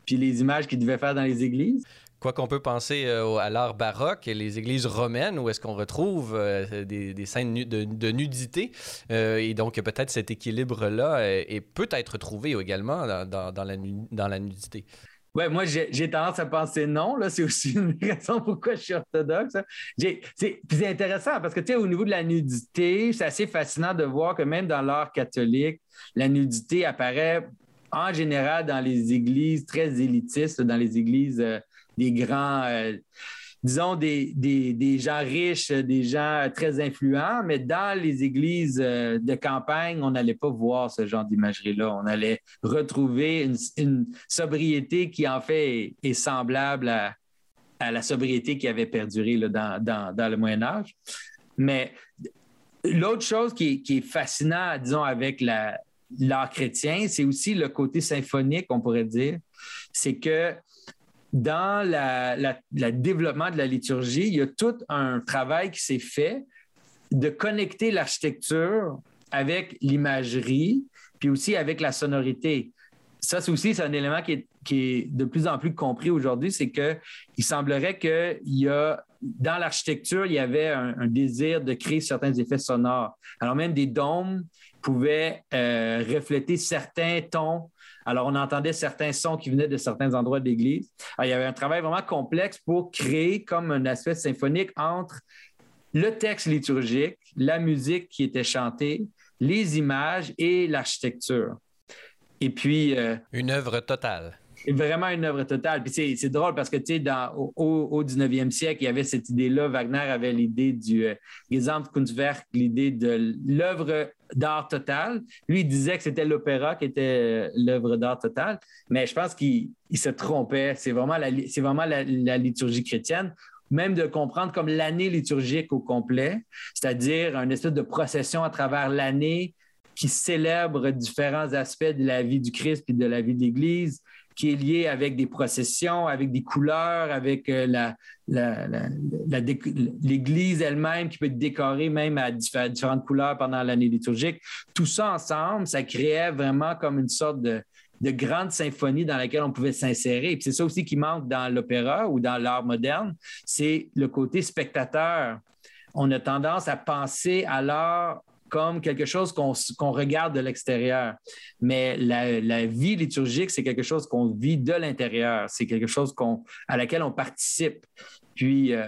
puis les images qu'ils devaient faire dans les églises. Quoi qu'on peut penser euh, à l'art baroque et les églises romaines où est-ce qu'on retrouve euh, des, scènes de, nudité. Euh, et donc, peut-être cet équilibre-là peut être trouvé également dans, la, nudité. Oui, moi, j'ai tendance à penser non. C'est aussi une raison pourquoi je suis orthodoxe. Hein. C'est intéressant parce que, tu sais, au niveau de la nudité, c'est assez fascinant de voir que même dans l'art catholique, la nudité apparaît en général dans les églises très élitistes, dans les églises des grands, euh, disons, des, gens riches, des gens très influents, mais dans les églises euh, de campagne, on n'allait pas voir ce genre d'imagerie-là. On allait retrouver une, sobriété qui, en fait, est, semblable à, la sobriété qui avait perduré dans, le Moyen Âge. Mais l'autre chose qui est, fascinant, disons, avec l'art chrétien, c'est aussi le côté symphonique, on pourrait dire. C'est que dans le développement de la liturgie, il y a tout un travail qui s'est fait de connecter l'architecture avec l'imagerie, puis aussi avec la sonorité. Ça, c'est aussi un élément qui est, de plus en plus compris aujourd'hui, c'est qu'il semblerait qu'il y a, dans l'architecture, il y avait un, désir de créer certains effets sonores. Alors même des dômes pouvaient euh, refléter certains tons alors, on entendait certains sons qui venaient de certains endroits de l'Église. il y avait un travail vraiment complexe pour créer comme un aspect symphonique entre le texte liturgique, la musique qui était chantée, les images et l'architecture. Et puis... Euh, une œuvre totale vraiment une œuvre totale. Puis c'est drôle parce que, tu sais, au, au, 19e siècle, il y avait cette idée-là. Wagner avait l'idée du euh, Gesamtkunstwerk, l'idée de l'œuvre d'art total. Lui, il disait que c'était l'opéra qui était euh, l'œuvre d'art total, mais je pense qu'il se trompait. C'est vraiment, la, vraiment la, liturgie chrétienne même de comprendre comme l'année liturgique au complet, c'est-à-dire un espèce de procession à travers l'année qui célèbre différents aspects de la vie du Christ et de la vie de l'Église, qui est lié avec des processions, avec des couleurs, avec euh, l'Église elle-même qui peut être décorée même à différentes couleurs pendant l'année liturgique. Tout ça ensemble, ça créait vraiment comme une sorte de de grandes symphonies dans lesquelles on pouvait s'insérer. c'est ça aussi qui manque dans l'opéra ou dans l'art moderne, c'est le côté spectateur. On a tendance à penser à l'art comme quelque chose qu'on regarde de l'extérieur. Mais la, vie liturgique, c'est quelque chose qu'on vit de l'intérieur. C'est quelque chose à laquelle on participe. Puis, euh,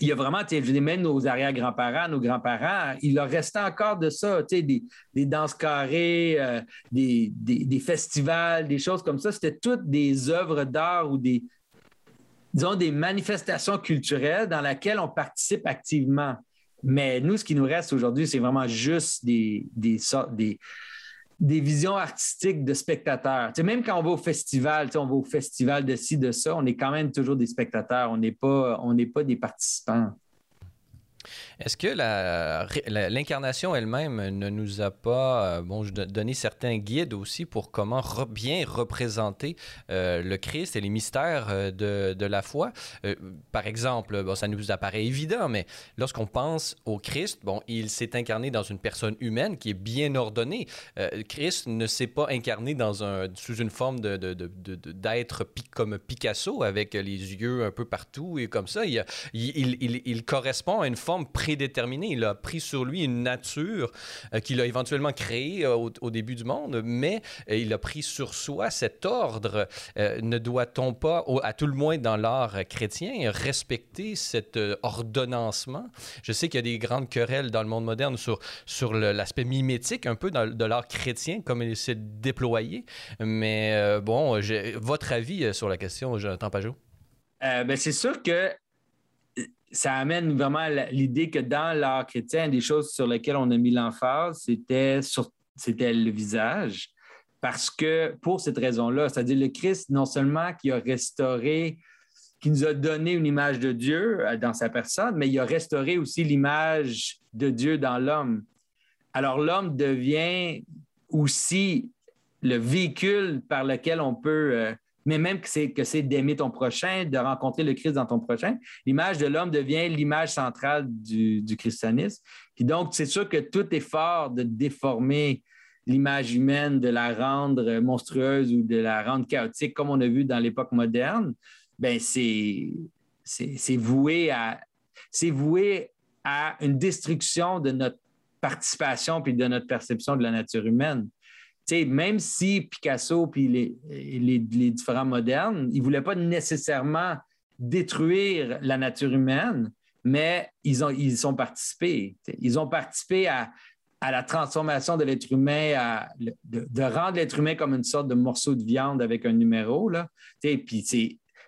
il y a vraiment, même nos arrière-grands-parents, nos grands-parents, il leur restait encore de ça, sais, des, danses carrées, euh, des, festivals, des choses comme ça. C'était toutes des œuvres d'art ou des, disons, des manifestations culturelles dans lesquelles on participe activement. Mais nous, ce qui nous reste aujourd'hui, c'est vraiment juste des, des, des, des visions artistiques de spectateurs. même quand on va au festival, on va au festival de ci, de ça, on est quand même toujours des spectateurs, on n'est pas, on n'est pas des participants. Est-ce que l'incarnation elle-même ne nous a pas euh, bon, donné certains guides aussi pour comment bien représenter euh, le Christ et les mystères euh, de, de, la foi? par exemple, bon, ça nous apparaît évident, mais lorsqu'on pense au Christ, bon, il s'est incarné dans une personne humaine qui est bien ordonnée. Christ ne s'est pas incarné dans un, sous une forme d'être de, de, comme Picasso avec les yeux un peu partout et comme ça. Il, il, il, il correspond à une forme prédéterminé. Il a pris sur lui une nature euh, qu'il a éventuellement créée euh, au, début du monde, mais euh, il a pris sur soi cet ordre. ne doit-on pas, à tout le moins dans l'art chrétien, respecter cet ordonnancement? Je sais qu'il y a des grandes querelles dans le monde moderne sur, sur l'aspect mimétique un peu de l'art chrétien, comme il s'est déployé. Mais bon, votre avis sur la question, Jonathan Pajot? ben c'est sûr que ça amène vraiment l'idée que dans l'art chrétien, des choses sur lesquelles on a mis l'emphase, c'était, le visage. Parce que pour cette raison-là, c'est-à-dire le Christ, non seulement qui a restauré, qui nous a donné une image de Dieu euh, dans sa personne, mais il a restauré aussi l'image de Dieu dans l'homme. Alors l'homme devient aussi le véhicule par lequel on peut euh, mais même que c'est, d'aimer ton prochain, de rencontrer le Christ dans ton prochain, l'image de l'homme devient l'image centrale du, christianisme. Puis donc, c'est sûr que tout effort de déformer l'image humaine, de la rendre monstrueuse ou de la rendre chaotique, comme on a vu dans l'époque moderne, ben c'est, c'est, voué à c'est voué à une destruction de notre participation puis de notre perception de la nature humaine même si Picasso puis les, les, différents modernes, ils ne voulaient pas nécessairement détruire la nature humaine, mais ils ont, ils ont participé. Ils ont participé à, la transformation de l'être humain, à, de, rendre l'être humain comme une sorte de morceau de viande avec un numéro. Là. Puis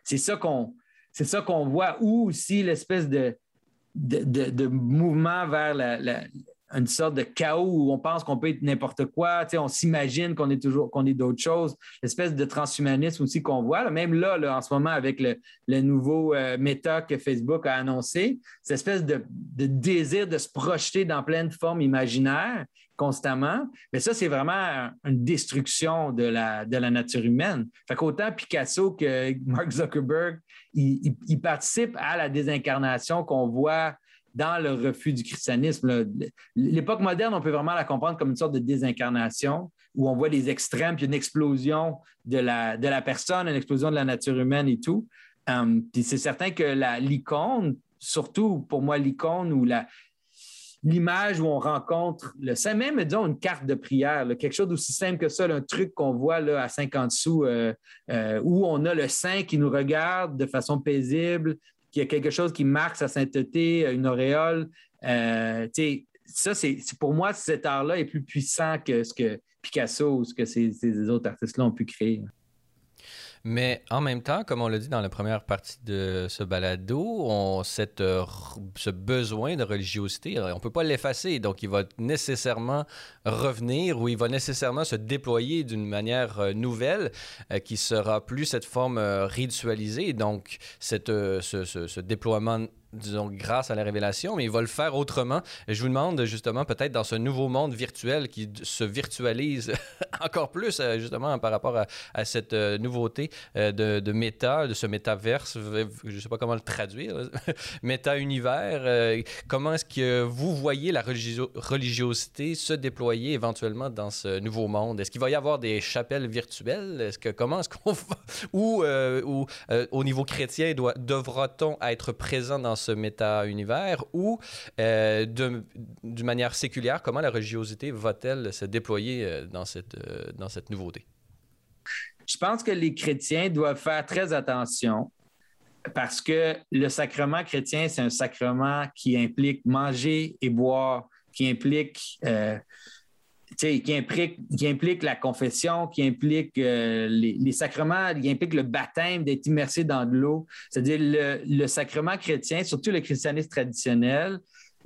c'est ça qu'on c'est ça qu'on voit, ou aussi l'espèce de, de, mouvement vers la, une sorte de chaos où on pense qu'on peut être n'importe quoi, on s'imagine qu'on est toujours qu'on est d'autres choses, l'espèce de transhumanisme aussi qu'on voit, même là, en ce moment, avec le, nouveau euh, que Facebook a annoncé, cette espèce de, désir de se projeter dans plein de formes imaginaires constamment, mais ça, c'est vraiment une destruction de la, de la nature humaine. Fait qu'autant Picasso que Mark Zuckerberg, ils participent à la désincarnation qu'on voit dans le refus du christianisme. L'époque moderne, on peut vraiment la comprendre comme une sorte de désincarnation où on voit des extrêmes, puis une explosion de la, de la personne, une explosion de la nature humaine et tout. Um, puis c'est certain que l'icône, surtout pour moi, l'icône ou l'image où on rencontre le saint, même disons une carte de prière, quelque chose d'aussi simple que ça, un truc qu'on voit là, à 50 sous, euh, euh, où on a le saint qui nous regarde de façon paisible, qu'il y a quelque chose qui marque sa sainteté, une auréole. Euh, ça, c'est pour moi, cet art-là est plus puissant que ce que Picasso ou ce que ces, ces autres artistes-là ont pu créer. Mais en même temps, comme on l'a dit dans la première partie de ce balado, on, cette, euh, ce besoin de religiosité, on ne peut pas l'effacer. Donc, il va nécessairement revenir ou il va nécessairement se déployer d'une manière euh, nouvelle euh, qui sera plus cette forme ritualisée. Donc, cette, ce, ce, ce, déploiement disons, grâce à la révélation, mais il va le faire autrement. je vous demande justement, peut-être dans ce nouveau monde virtuel qui se virtualise encore plus, euh, justement, par rapport à, cette euh, nouveauté euh, de, de, méta, de ce métaverse, je ne sais pas comment le traduire, méta-univers. comment est-ce que vous voyez la religiosité se déployer éventuellement dans ce nouveau monde? Est-ce qu'il va y avoir des chapelles virtuelles? Est-ce que, comment est-ce qu'on va... Ou, ou au niveau chrétien, devra-t-on être présent dans ce méta-univers ou euh, d'une manière séculière, comment la religiosité va-t-elle se déployer euh, dans cette, euh, dans cette nouveauté? Je pense que les chrétiens doivent faire très attention parce que le sacrement chrétien, c'est un sacrement qui implique manger et boire, qui implique qui implique, la confession, qui implique euh, les, sacrements, qui implique le baptême, d'être immersé dans de l'eau. C'est-à-dire le, le, sacrement chrétien, surtout le christianisme traditionnel,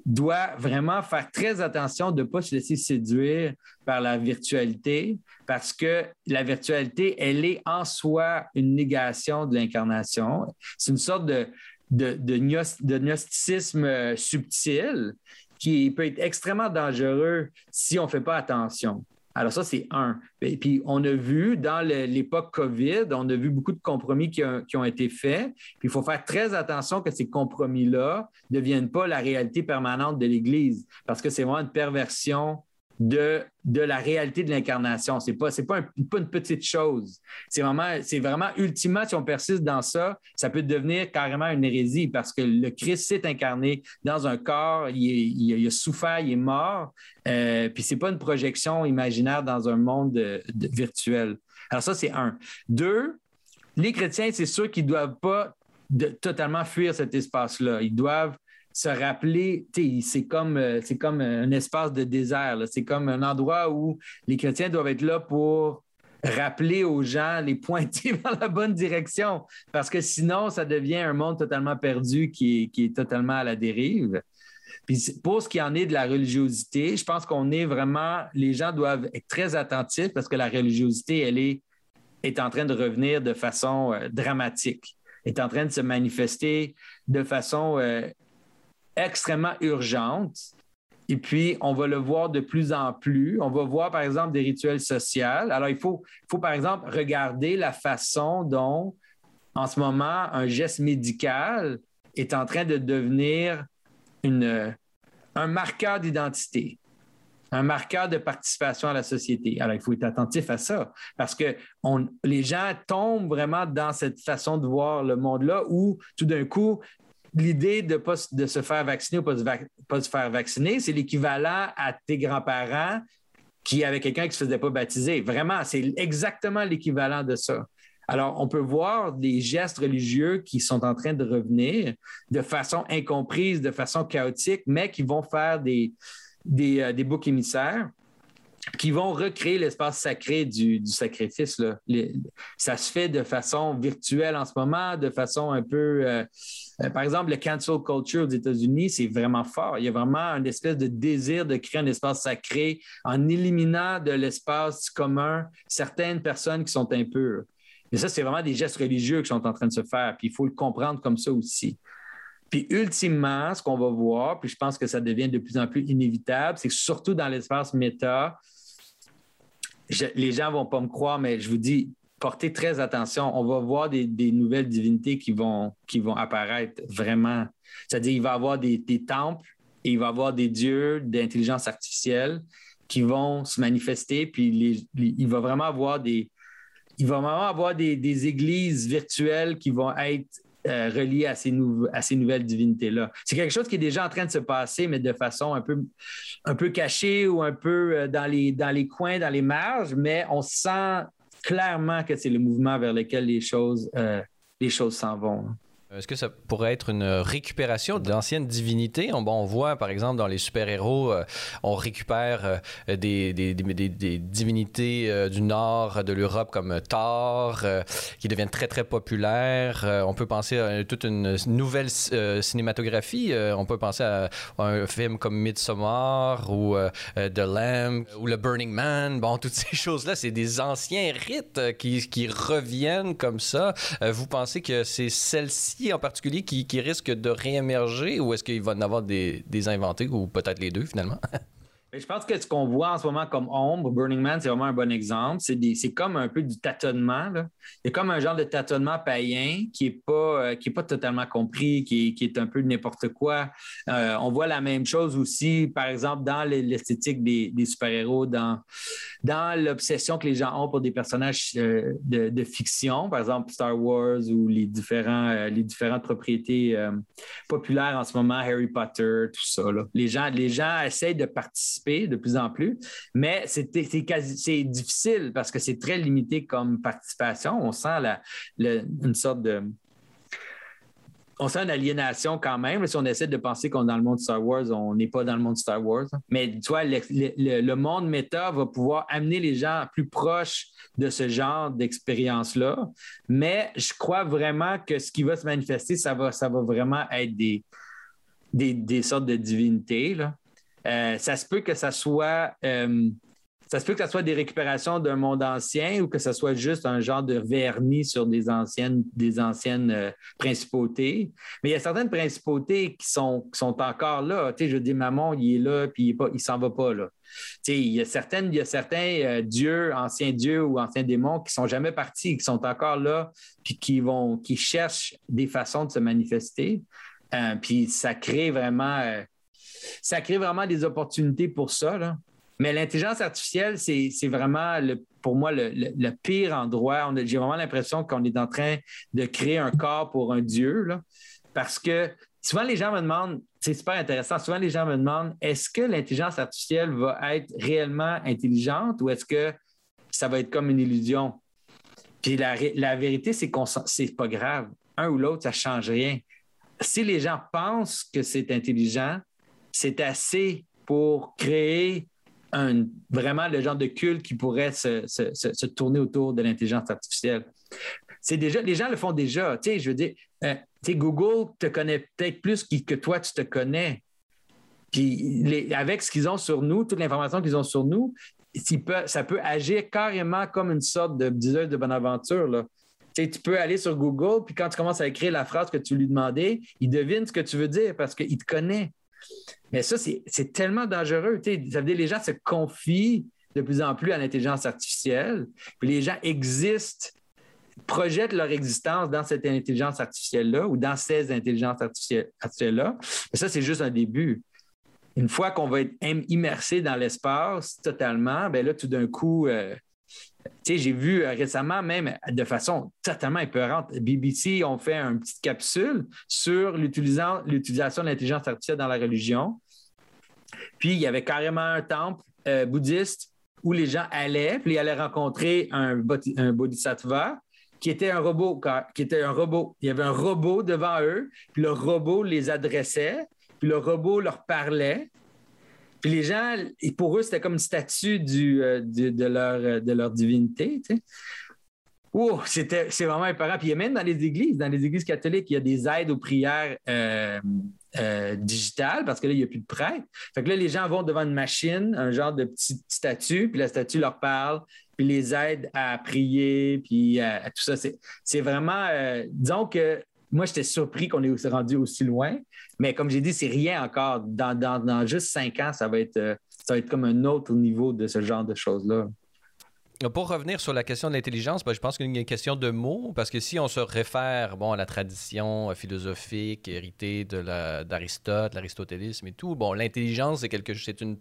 doit vraiment faire très attention de ne pas se laisser séduire par la virtualité, parce que la virtualité, elle est en soi une négation de l'incarnation. C'est une sorte de, de, de gnosticisme euh, subtil qui peut être extrêmement dangereux si on ne fait pas attention. Alors ça, c'est un. Et puis, on a vu dans l'époque COVID, on a vu beaucoup de compromis qui, ont, été faits. Puis, il faut faire très attention que ces compromis-là ne deviennent pas la réalité permanente de l'Église, parce que c'est vraiment une perversion de, la réalité de l'incarnation. Ce n'est pas, pas, pas, une petite chose. C'est vraiment, c'est vraiment, ultimement, si on persiste dans ça, ça peut devenir carrément une hérésie parce que le Christ s'est incarné dans un corps, il, a souffert, il est mort, euh, puis ce n'est pas une projection imaginaire dans un monde virtuel. Alors ça, c'est un. Deux, les chrétiens, c'est sûr qu'ils doivent pas totalement fuir cet espace-là. Ils doivent se rappeler, c'est comme, euh, comme un espace de désert, c'est comme un endroit où les chrétiens doivent être là pour rappeler aux gens, les pointer dans la bonne direction, parce que sinon, ça devient un monde totalement perdu qui est, totalement à la dérive. Puis pour ce qui en est de la religiosité, je pense qu'on est vraiment, les gens doivent être très attentifs parce que la religiosité, elle est, est en train de revenir de façon euh, dramatique, est en train de se manifester de façon euh, extrêmement urgente. Et puis, on va le voir de plus en plus. On va voir, par exemple, des rituels sociaux. Alors, il faut, faut par exemple, regarder la façon dont, en ce moment, un geste médical est en train de devenir une, un marqueur d'identité, un marqueur de participation à la société. Alors, il faut être attentif à ça parce que on, les gens tombent vraiment dans cette façon de voir le monde-là où tout d'un coup, l'idée de, pas, de se faire vacciner ou pas, pas se faire vacciner, c'est l'équivalent à tes grands-parents qui avaient quelqu'un qui ne se faisait pas baptiser. Vraiment, c'est exactement l'équivalent de ça. Alors, on peut voir des gestes religieux qui sont en train de revenir de façon incomprise, de façon chaotique, mais qui vont faire des, euh, des boucs émissaires qui vont recréer l'espace sacré du, sacrifice. ça se fait de façon virtuelle en ce moment, de façon un peu... Euh, euh, par exemple, le cancel culture aux États-Unis, c'est vraiment fort. Il y a vraiment une espèce de désir de créer un espace sacré en éliminant de l'espace commun certaines personnes qui sont impures. Et ça, c'est vraiment des gestes religieux qui sont en train de se faire. Puis il faut le comprendre comme ça aussi. Puis ultimement, ce qu'on va voir, puis je pense que ça devient de plus en plus inévitable, c'est que surtout dans l'espace méta, les gens ne vont pas me croire, mais je vous dis, portez très attention. On va voir des, nouvelles divinités qui vont, apparaître vraiment. C'est-à-dire, il va y avoir des, temples et il va y avoir des dieux d'intelligence artificielle qui vont se manifester, puis il va vraiment avoir des, il va vraiment avoir des, églises virtuelles qui vont être euh, reliées à ces, nouvelles divinités-là. C'est quelque chose qui est déjà en train de se passer, mais de façon un peu, cachée ou un peu euh, dans les, coins, dans les marges, mais on sent clairement que c'est le mouvement vers lequel les choses euh, les choses s'en vont. Est-ce que ça pourrait être une récupération d'anciennes divinités? On, on voit, par exemple, dans les super-héros, euh, on récupère euh, des, des, des, des, divinités euh, du nord de l'Europe comme Thor, qui deviennent très, très populaires. on peut penser à toute une nouvelle cinématographie. on peut penser à, un film comme Midsommar ou The Lamb ou le Burning Man. Bon, toutes ces choses-là, c'est des anciens rites qui, qui reviennent comme ça. vous pensez que c'est celle-ci en particulier qui, risquent de réémerger ou est-ce qu'il va en avoir des, des inventés ou peut-être les deux finalement? Je pense que ce qu'on voit en ce moment comme ombre, Burning Man, c'est vraiment un bon exemple. C'est comme un peu du tâtonnement. Là. Il comme un genre de tâtonnement païen qui n'est pas, euh, pas totalement compris, qui est, qui est un peu n'importe quoi. Euh, on voit la même chose aussi, par exemple, dans l'esthétique des, des super-héros, dans, dans l'obsession que les gens ont pour des personnages euh, de, de, fiction, par exemple Star Wars ou les, différents, les différentes propriétés populaires en ce moment, Harry Potter, tout ça. Là. Les, gens, les gens essayent de participer de plus en plus, mais c'est difficile parce que c'est très limité comme participation. On sent la, une sorte de on sent une aliénation quand même. Si on essaie de penser qu'on est dans le monde Star Wars, on n'est pas dans le monde Star Wars. Mais tu vois, le, monde méta va pouvoir amener les gens plus proches de ce genre d'expérience-là. Mais je crois vraiment que ce qui va se manifester, ça va, ça va vraiment être des, des, des sortes de divinités. Là. Euh, ça se peut que ça soit. Euh, ça se peut que ça soit des récupérations d'un monde ancien ou que ce soit juste un genre de vernis sur des anciennes, des anciennes euh, principautés. Mais il y a certaines principautés qui sont, sont encore là. Tu sais, je dis, maman, il est là, puis il ne s'en va pas là. Tu sais, il y a, certaines, il y a certains dieux, anciens dieux ou anciens démons qui ne sont jamais partis, qui sont encore là, puis qui, vont, qui cherchent des façons de se manifester. puis ça crée vraiment ça crée vraiment des opportunités pour ça. Mais l'intelligence artificielle, c'est vraiment, pour moi, le, pire endroit. J'ai vraiment l'impression qu'on est en train de créer un corps pour un dieu. parce que souvent, les gens me demandent, c'est super intéressant, souvent les gens me demandent, est-ce que l'intelligence artificielle va être réellement intelligente ou est-ce que ça va être comme une illusion? Puis la, la vérité, c'est qu'on c'est pas grave. Un ou l'autre, ça ne change rien. Si les gens pensent que c'est intelligent, c'est assez pour créer un, vraiment le genre de culte qui pourrait se, tourner autour de l'intelligence artificielle. C'est déjà, les gens le font déjà. Tu sais, je veux dire, euh, Google te connaît peut-être plus que toi, tu te connais. Puis avec ce qu'ils ont sur nous, toute l'information qu'ils ont sur nous, ça peut agir carrément comme une sorte de diseuse de bonne aventure. Là. Tu, tu peux aller sur Google, puis quand tu commences à écrire la phrase que tu lui demandais, il devine ce que tu veux dire parce qu'il te connaît. Mais ça, c'est tellement dangereux. Ça veut dire que les gens se confient de plus en plus à l'intelligence artificielle. Puis les gens existent, projettent leur existence dans cette intelligence artificielle-là ou dans ces intelligences artificielles-là. Mais ça, c'est juste un début. Une fois qu'on va être immersé dans l'espace totalement, ben là, tout d'un coup, euh, j'ai vu euh, récemment, même de façon totalement épeurante, BBC ont fait une petite capsule sur l'utilisation de l'intelligence artificielle dans la religion. Puis il y avait carrément un temple euh, bouddhiste où les gens allaient, puis ils allaient rencontrer un, bodhisattva qui était un robot, qui était un robot. Il y avait un robot devant eux, puis le robot les adressait, puis le robot leur parlait, puis les gens, pour eux, c'était comme une statue euh, de, leur, euh, de leur divinité. Tu. Oh, c'était, c'est vraiment épeurant. Puis même dans les églises, dans les églises catholiques, il y a des aides aux prières euh, digitales parce que là, il n'y a plus de prêtre. Fait que là, les gens vont devant une machine, un genre de petite statue, puis la statue leur parle, puis les aide à prier, puis à, tout ça. C'est, c'est vraiment, disons que moi, j'étais surpris qu'on ait rendu aussi loin. Mais comme j'ai dit, c'est rien encore. Dans, juste cinq ans, ça va, être, euh, ça va être comme un autre niveau de ce genre de choses-là. Pour revenir sur la question de l'intelligence, ben, je pense qu'il y a une question de mots, parce que si on se réfère bon, à la tradition philosophique héritée d'Aristote, l'aristotélisme et tout, bon, l'intelligence, c'est quelque c'est une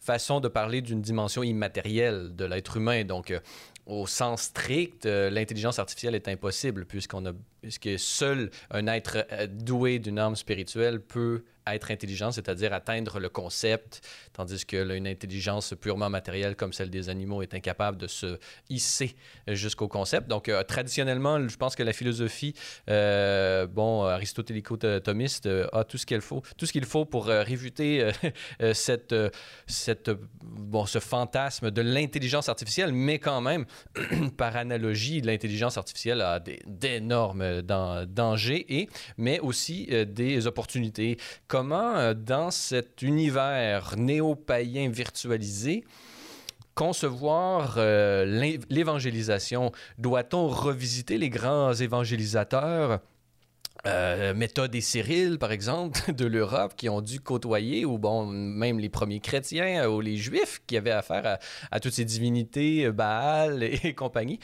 façon de parler d'une dimension immatérielle de l'être humain. Donc, euh, au sens strict, euh, l'intelligence artificielle est impossible puisqu'on a puisque seul un être euh, doué d'une âme spirituelle peut être intelligent, c'est-à-dire atteindre le concept, tandis que une intelligence purement matérielle comme celle des animaux est incapable de se hisser jusqu'au concept. Donc, euh, traditionnellement, je pense que la philosophie, euh, bon, aristotélico-thomiste euh, a tout ce qu'il faut, tout faut pour réfuter cette, cette, bon, ce fantasme de l'intelligence artificielle, mais quand même, par analogie, l'intelligence artificielle a d'énormes dangers et, mais aussi des opportunités comment, euh, dans cet univers néo-païen virtualisé, concevoir euh, l'évangélisation? Doit-on revisiter les grands évangélisateurs euh, Méthode et Cyril, par exemple, de l'Europe, qui ont dû côtoyer, ou bon, même les premiers chrétiens euh, ou les juifs qui avaient affaire à, toutes ces divinités, euh, Baal et, compagnie.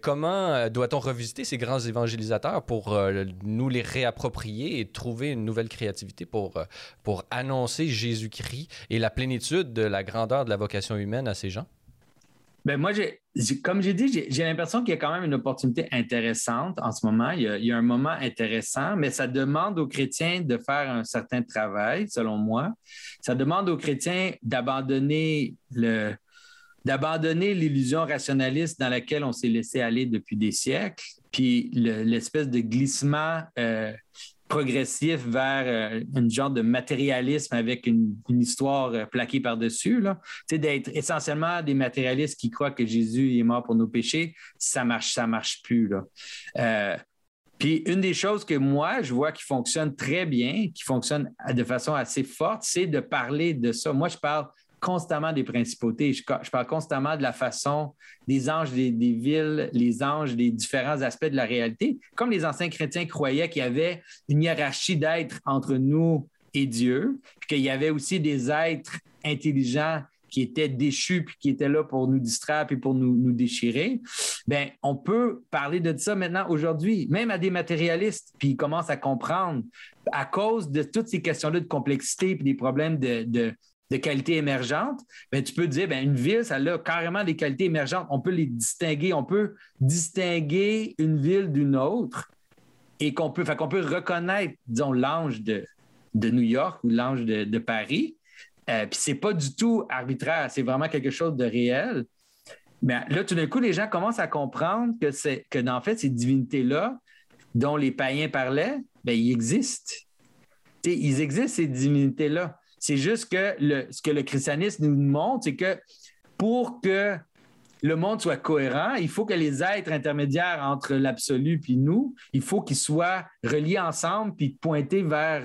comment doit-on revisiter ces grands évangélisateurs pour nous les réapproprier et trouver une nouvelle créativité pour, pour annoncer Jésus-Christ et la plénitude de la grandeur de la vocation humaine à ces gens? Ben moi, comme j'ai dit, j'ai l'impression qu'il y a quand même une opportunité intéressante en ce moment. Il y, a, un moment intéressant, mais ça demande aux chrétiens de faire un certain travail, selon moi. Ça demande aux chrétiens d'abandonner le d'abandonner l'illusion rationaliste dans laquelle on s'est laissé aller depuis des siècles, puis l'espèce de glissement euh, progressif vers euh, une genre de matérialisme avec une, histoire euh, plaquée par-dessus. D'être essentiellement des matérialistes qui croient que Jésus est mort pour nos péchés, ça marche, ça marche plus. Là. Euh, puis une des choses que moi, je vois qui fonctionne très bien, qui fonctionne de façon assez forte, c'est de parler de ça. Moi, je parle constamment des principautés. Je, parle constamment de la façon des anges des, villes, les anges des différents aspects de la réalité. Comme les anciens chrétiens croyaient qu'il y avait une hiérarchie d'êtres entre nous et Dieu, puis qu'il y avait aussi des êtres intelligents qui étaient déchus puis qui étaient là pour nous distraire puis pour nous, nous déchirer, ben on peut parler de ça maintenant aujourd'hui, même à des matérialistes, puis ils commencent à comprendre à cause de toutes ces questions-là de complexité puis des problèmes de qualité émergente, ben, tu peux dire ben, une ville, ça a carrément des qualités émergentes. On peut les distinguer. On peut distinguer une ville d'une autre et qu'on peut, qu'on peut reconnaître, disons, l'ange de, de New York ou l'ange de, Paris. Euh, Puis c'est pas du tout arbitraire, c'est vraiment quelque chose de réel. Mais là, tout d'un coup, les gens commencent à comprendre que, c'est, que en fait, ces divinités-là, dont les païens parlaient, ben, ils existent. ils existent, ces divinités-là. C'est juste que ce que le christianisme nous montre, c'est que pour que le monde soit cohérent, il faut que les êtres intermédiaires entre l'absolu puis nous, il faut qu'ils soient reliés ensemble puis pointés vers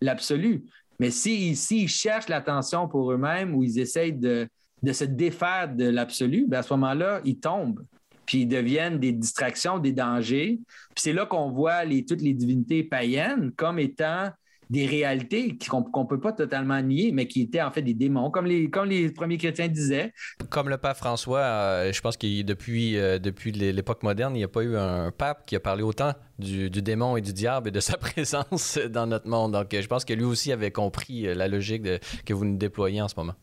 l'absolu. Mais s'ils si, cherchent l'attention pour eux-mêmes ou ils essayent de, se défaire de l'absolu, ben, à ce moment-là, ils tombent puis ils deviennent des distractions, des dangers. Puis c'est là qu'on voit toutes les divinités païennes comme étant des réalités qu'on ne peut pas totalement nier, mais qui étaient en fait des démons, comme les, comme les premiers chrétiens disaient. Comme le pape François, euh, je pense que depuis, euh, depuis l'époque moderne, il n'y a pas eu un pape qui a parlé autant du, démon et du diable et de sa présence dans notre monde. Donc je pense que lui aussi avait compris euh, la logique que vous nous déployez en ce moment.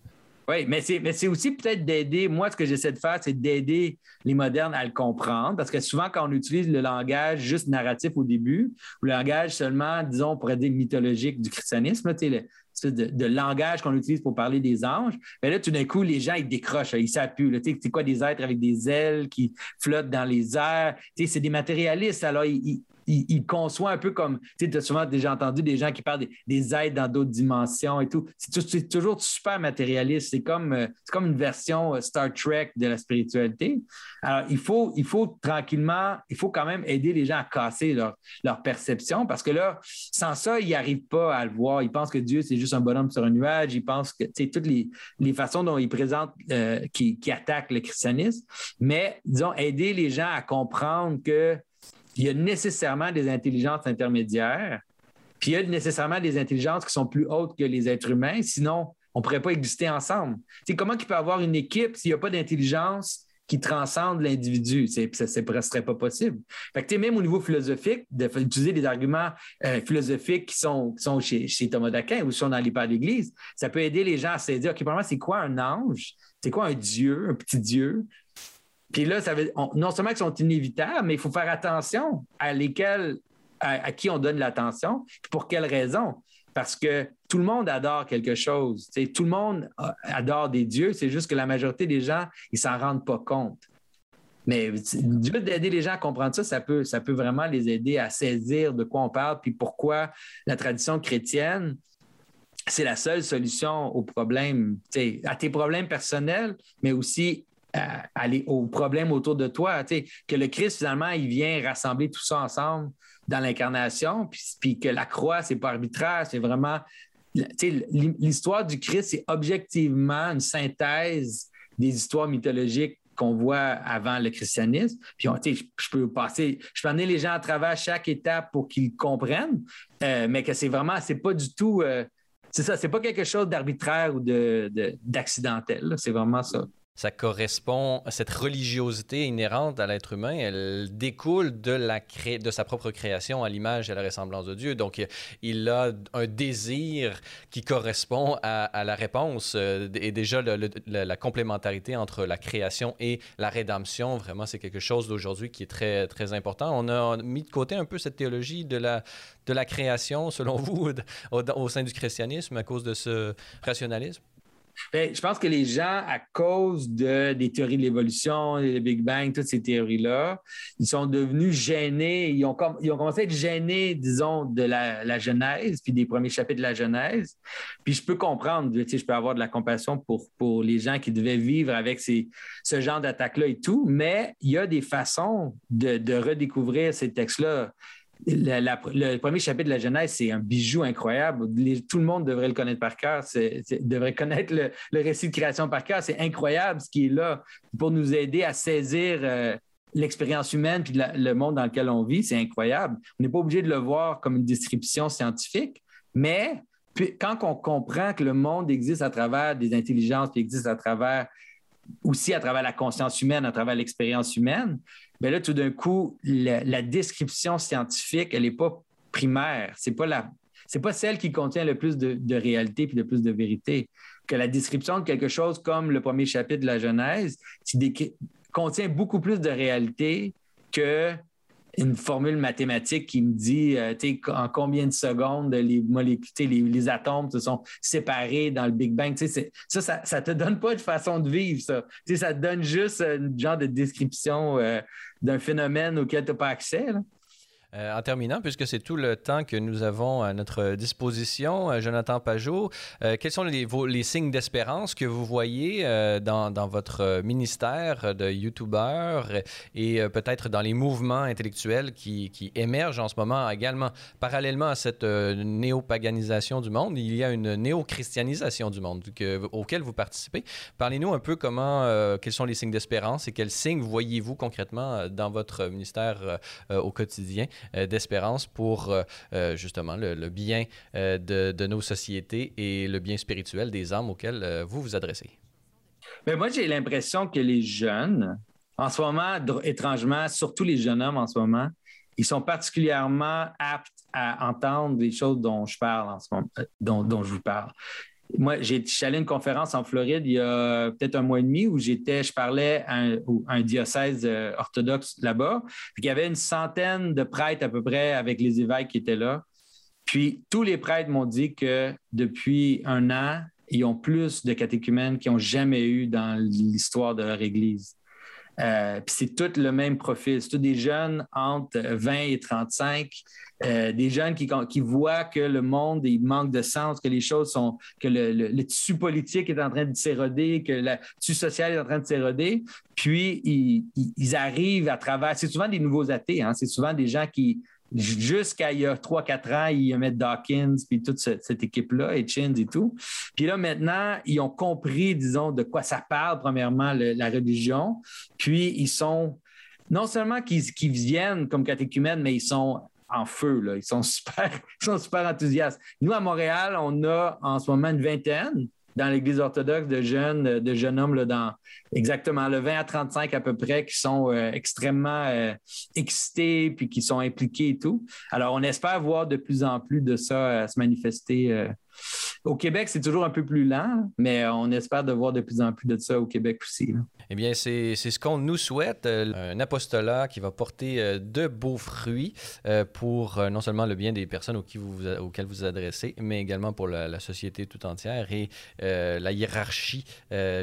Oui, mais c'est aussi peut-être d'aider. Moi, ce que j'essaie de faire, c'est d'aider les modernes à le comprendre. Parce que souvent, quand on utilise le langage juste narratif au début, ou le langage seulement, disons, on pourrait dire mythologique du christianisme, tu sais, de, langage qu'on utilise pour parler des anges, mais là, tout d'un coup, les gens, ils décrochent, ils s'appuient. C'est quoi des êtres avec des ailes qui flottent dans les airs? C'est des matérialistes, alors ils, il, conçoit un peu comme, tu as souvent déjà entendu des gens qui parlent des, aides dans d'autres dimensions et tout. C'est toujours super matérialiste. C'est comme, euh, comme une version euh, Star Trek de la spiritualité. Alors, il faut, il faut tranquillement, il faut quand même aider les gens à casser leur, perception parce que là, sans ça, ils n'arrivent pas à le voir. Ils pensent que Dieu, c'est juste un bonhomme sur un nuage. Ils pensent que, tu sais, toutes les, les façons dont ils présentent, euh, qui attaquent le christianisme. Mais, disons, aider les gens à comprendre que il y a nécessairement des intelligences intermédiaires, puis il y a nécessairement des intelligences qui sont plus hautes que les êtres humains, sinon on ne pourrait pas exister ensemble. C'est comment il peut y avoir une équipe s'il n'y a pas d'intelligence qui transcende l'individu? Ça ne serait pas possible. Fait que, même au niveau philosophique, d'utiliser des arguments euh, philosophiques qui sont, sont chez, Thomas d'Aquin ou sont dans les pères d'Église, ça peut aider les gens à se dire, OK, pour moi, c'est quoi un ange? C'est quoi un Dieu, un petit Dieu? Puis là, ça veut, non seulement qu'ils sont inévitables, mais il faut faire attention à à, qui on donne l'attention, pour quelles raisons. Parce que tout le monde adore quelque chose. Tout le monde adore des dieux, c'est juste que la majorité des gens, ils s'en rendent pas compte. Mais d'aider les gens à comprendre ça, ça peut, ça peut vraiment les aider à saisir de quoi on parle, puis pourquoi la tradition chrétienne, c'est la seule solution aux problèmes, à tes problèmes personnels, mais aussi aller aux problèmes autour de toi. Que le Christ, finalement, il vient rassembler tout ça ensemble dans l'incarnation, puis, que la croix, c'est pas arbitraire, c'est vraiment. L'histoire du Christ, c'est objectivement une synthèse des histoires mythologiques qu'on voit avant le christianisme. Puis, je peux passer, je peux amener les gens à travers chaque étape pour qu'ils comprennent, euh, mais que c'est vraiment, c'est pas du tout, euh, c'est ça, c'est pas quelque chose d'arbitraire ou d'accidentel. De, c'est vraiment ça ça correspond, cette religiosité inhérente à l'être humain, elle découle de, la de sa propre création à l'image et à la ressemblance de Dieu. Donc, il a un désir qui correspond à, la réponse. Euh, et déjà, la complémentarité entre la création et la rédemption, vraiment, c'est quelque chose d'aujourd'hui qui est très, très important. On a mis de côté un peu cette théologie de la, de la création, selon vous, au sein du christianisme à cause de ce rationalisme? Ben, je pense que les gens, à cause de, des théories de l'évolution, le Big Bang, toutes ces théories-là, ils sont devenus gênés. Ils ont, commencé à être gênés, disons, de la, Genèse, puis des premiers chapitres de la Genèse. Puis je peux comprendre, je peux avoir de la compassion pour, pour les gens qui devaient vivre avec ces, ce genre d'attaque-là et tout, mais il y a des façons de redécouvrir ces textes-là le premier chapitre de la Genèse, c'est un bijou incroyable. tout le monde devrait le connaître par cœur, devrait connaître le, récit de création par cœur. C'est incroyable ce qui est là pour nous aider à saisir euh, l'expérience humaine puis le monde dans lequel on vit. C'est incroyable. On n'est pas obligé de le voir comme une description scientifique, mais quand on comprend que le monde existe à travers des intelligences, qui existe à travers aussi à travers la conscience humaine, à travers l'expérience humaine, mais là, tout d'un coup, la, description scientifique, elle n'est pas primaire. C'est pas c'est pas celle qui contient le plus de, réalité puis le plus de vérité. Que la description de quelque chose comme le premier chapitre de la Genèse, contient beaucoup plus de réalité que une formule mathématique qui me dit euh, en combien de secondes les molécules, les, atomes se sont séparés dans le Big Bang. Ça, ça ne te donne pas de façon de vivre, ça. ça te donne juste un genre de description euh, d'un phénomène auquel tu n'as pas accès. Euh, en terminant, puisque c'est tout le temps que nous avons à notre disposition, euh, Jonathan Pajot, euh, quels sont les, signes d'espérance que vous voyez dans, votre ministère de YouTuber et peut-être dans les mouvements intellectuels qui, émergent en ce moment également? Parallèlement à cette néopaganisation du monde, il y a une néo-christianisation du monde que, auquel vous participez. Parlez-nous un peu comment, quels sont les signes d'espérance et quels signes voyez-vous concrètement dans votre ministère au quotidien? D'espérance pour euh, euh, justement le, bien de, nos sociétés et le bien spirituel des âmes auxquelles vous vous adressez. Mais moi, j'ai l'impression que les jeunes, en ce moment, étrangement, surtout les jeunes hommes en ce moment, ils sont particulièrement aptes à entendre les choses dont je parle en ce moment, dont je vous parle moi, j'ai allé à une conférence en Floride il y a peut-être un mois et demi où j'étais, je parlais à un, diocèse euh, orthodoxe là-bas. il y avait une centaine de prêtres à peu près avec les évêques qui étaient là. Puis tous les prêtres m'ont dit que depuis un an, ils ont plus de catéchumènes qu'ils n'ont jamais eu dans l'histoire de leur Église. Euh, puis c'est tout le même profil. C'est tous des jeunes entre 20 et 35, euh, des jeunes qui, qui, voient que le monde il manque de sens, que les choses sont, que le, tissu politique est en train de s'éroder, que le tissu social est en train de s'éroder. Puis ils, arrivent à travers. C'est souvent des nouveaux athées. Hein. C'est souvent des gens qui jusqu'à il y a 3-4 ans, ils mettent Dawkins, puis toute cette, équipe-là, et Chins et tout. Puis là, maintenant, ils ont compris, disons, de quoi ça parle, premièrement, la religion. Puis ils sont, non seulement qu'ils viennent comme catéchumènes, mais ils sont en feu. Ils sont super, ils sont super enthousiastes. Nous, à Montréal, on a en ce moment une vingtaine dans l'Église orthodoxe de jeunes, de jeunes hommes là, dans exactement le 20 à 35 à peu près qui sont euh, extrêmement euh, excités puis qui sont impliqués et tout. Alors, on espère voir de plus en plus de ça euh, se manifester au Québec, c'est toujours un peu plus lent, mais on espère de voir de plus en plus de ça au Québec aussi. Eh bien, c'est ce qu'on nous souhaite, euh, un apostolat qui va porter euh, de beaux fruits euh, pour non seulement le bien des personnes auxquelles vous, vous adressez, mais également pour la, société tout entière et la hiérarchie,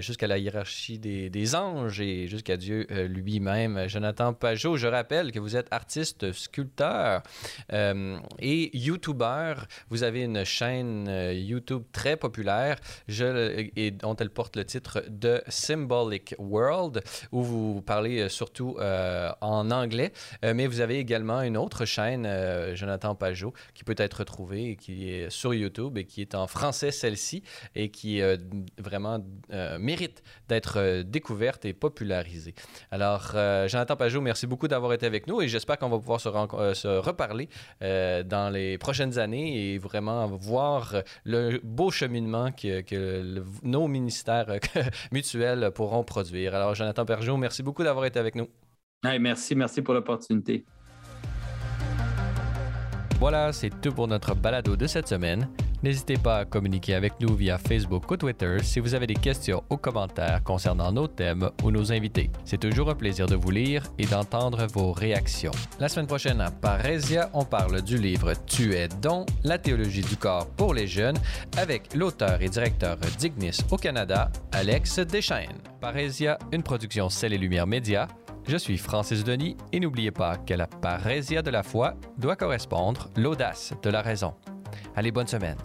jusqu'à la hiérarchie des, des anges et jusqu'à Dieu lui-même. Jonathan Pajot, je rappelle que vous êtes artiste, sculpteur et YouTuber. Vous avez une chaîne YouTube très populaire je, et dont elle porte le titre de Symbolic World, où vous parlez surtout en anglais, mais vous avez également une autre chaîne, Jonathan Pajot, qui peut être retrouvée et qui est sur YouTube et qui est en français celle-ci et qui vraiment mérite d'être découverte et popularisée. Alors, Jonathan Pajot, merci beaucoup d'avoir été avec nous et j'espère qu'on va pouvoir se, reparler euh, dans les prochaines années et vraiment voir le beau cheminement que, nos ministères mutuels pourront produire. Alors, Jonathan Perjot, merci beaucoup d'avoir été avec nous. merci, merci pour l'opportunité. Voilà, c'est tout pour notre balado de cette semaine. N'hésitez pas à communiquer avec nous via Facebook ou Twitter si vous avez des questions ou commentaires concernant nos thèmes ou nos invités. C'est toujours un plaisir de vous lire et d'entendre vos réactions. La semaine prochaine à Parésia, on parle du livre Tu es don, la théologie du corps pour les jeunes avec l'auteur et directeur d'Ignis au Canada, Alex Deschaines. Parésia, une production Celle et Lumière Média. Je suis Francis Denis et n'oubliez pas que la parésia de la foi doit correspondre l'audace de la raison. Allez, bonne semaine.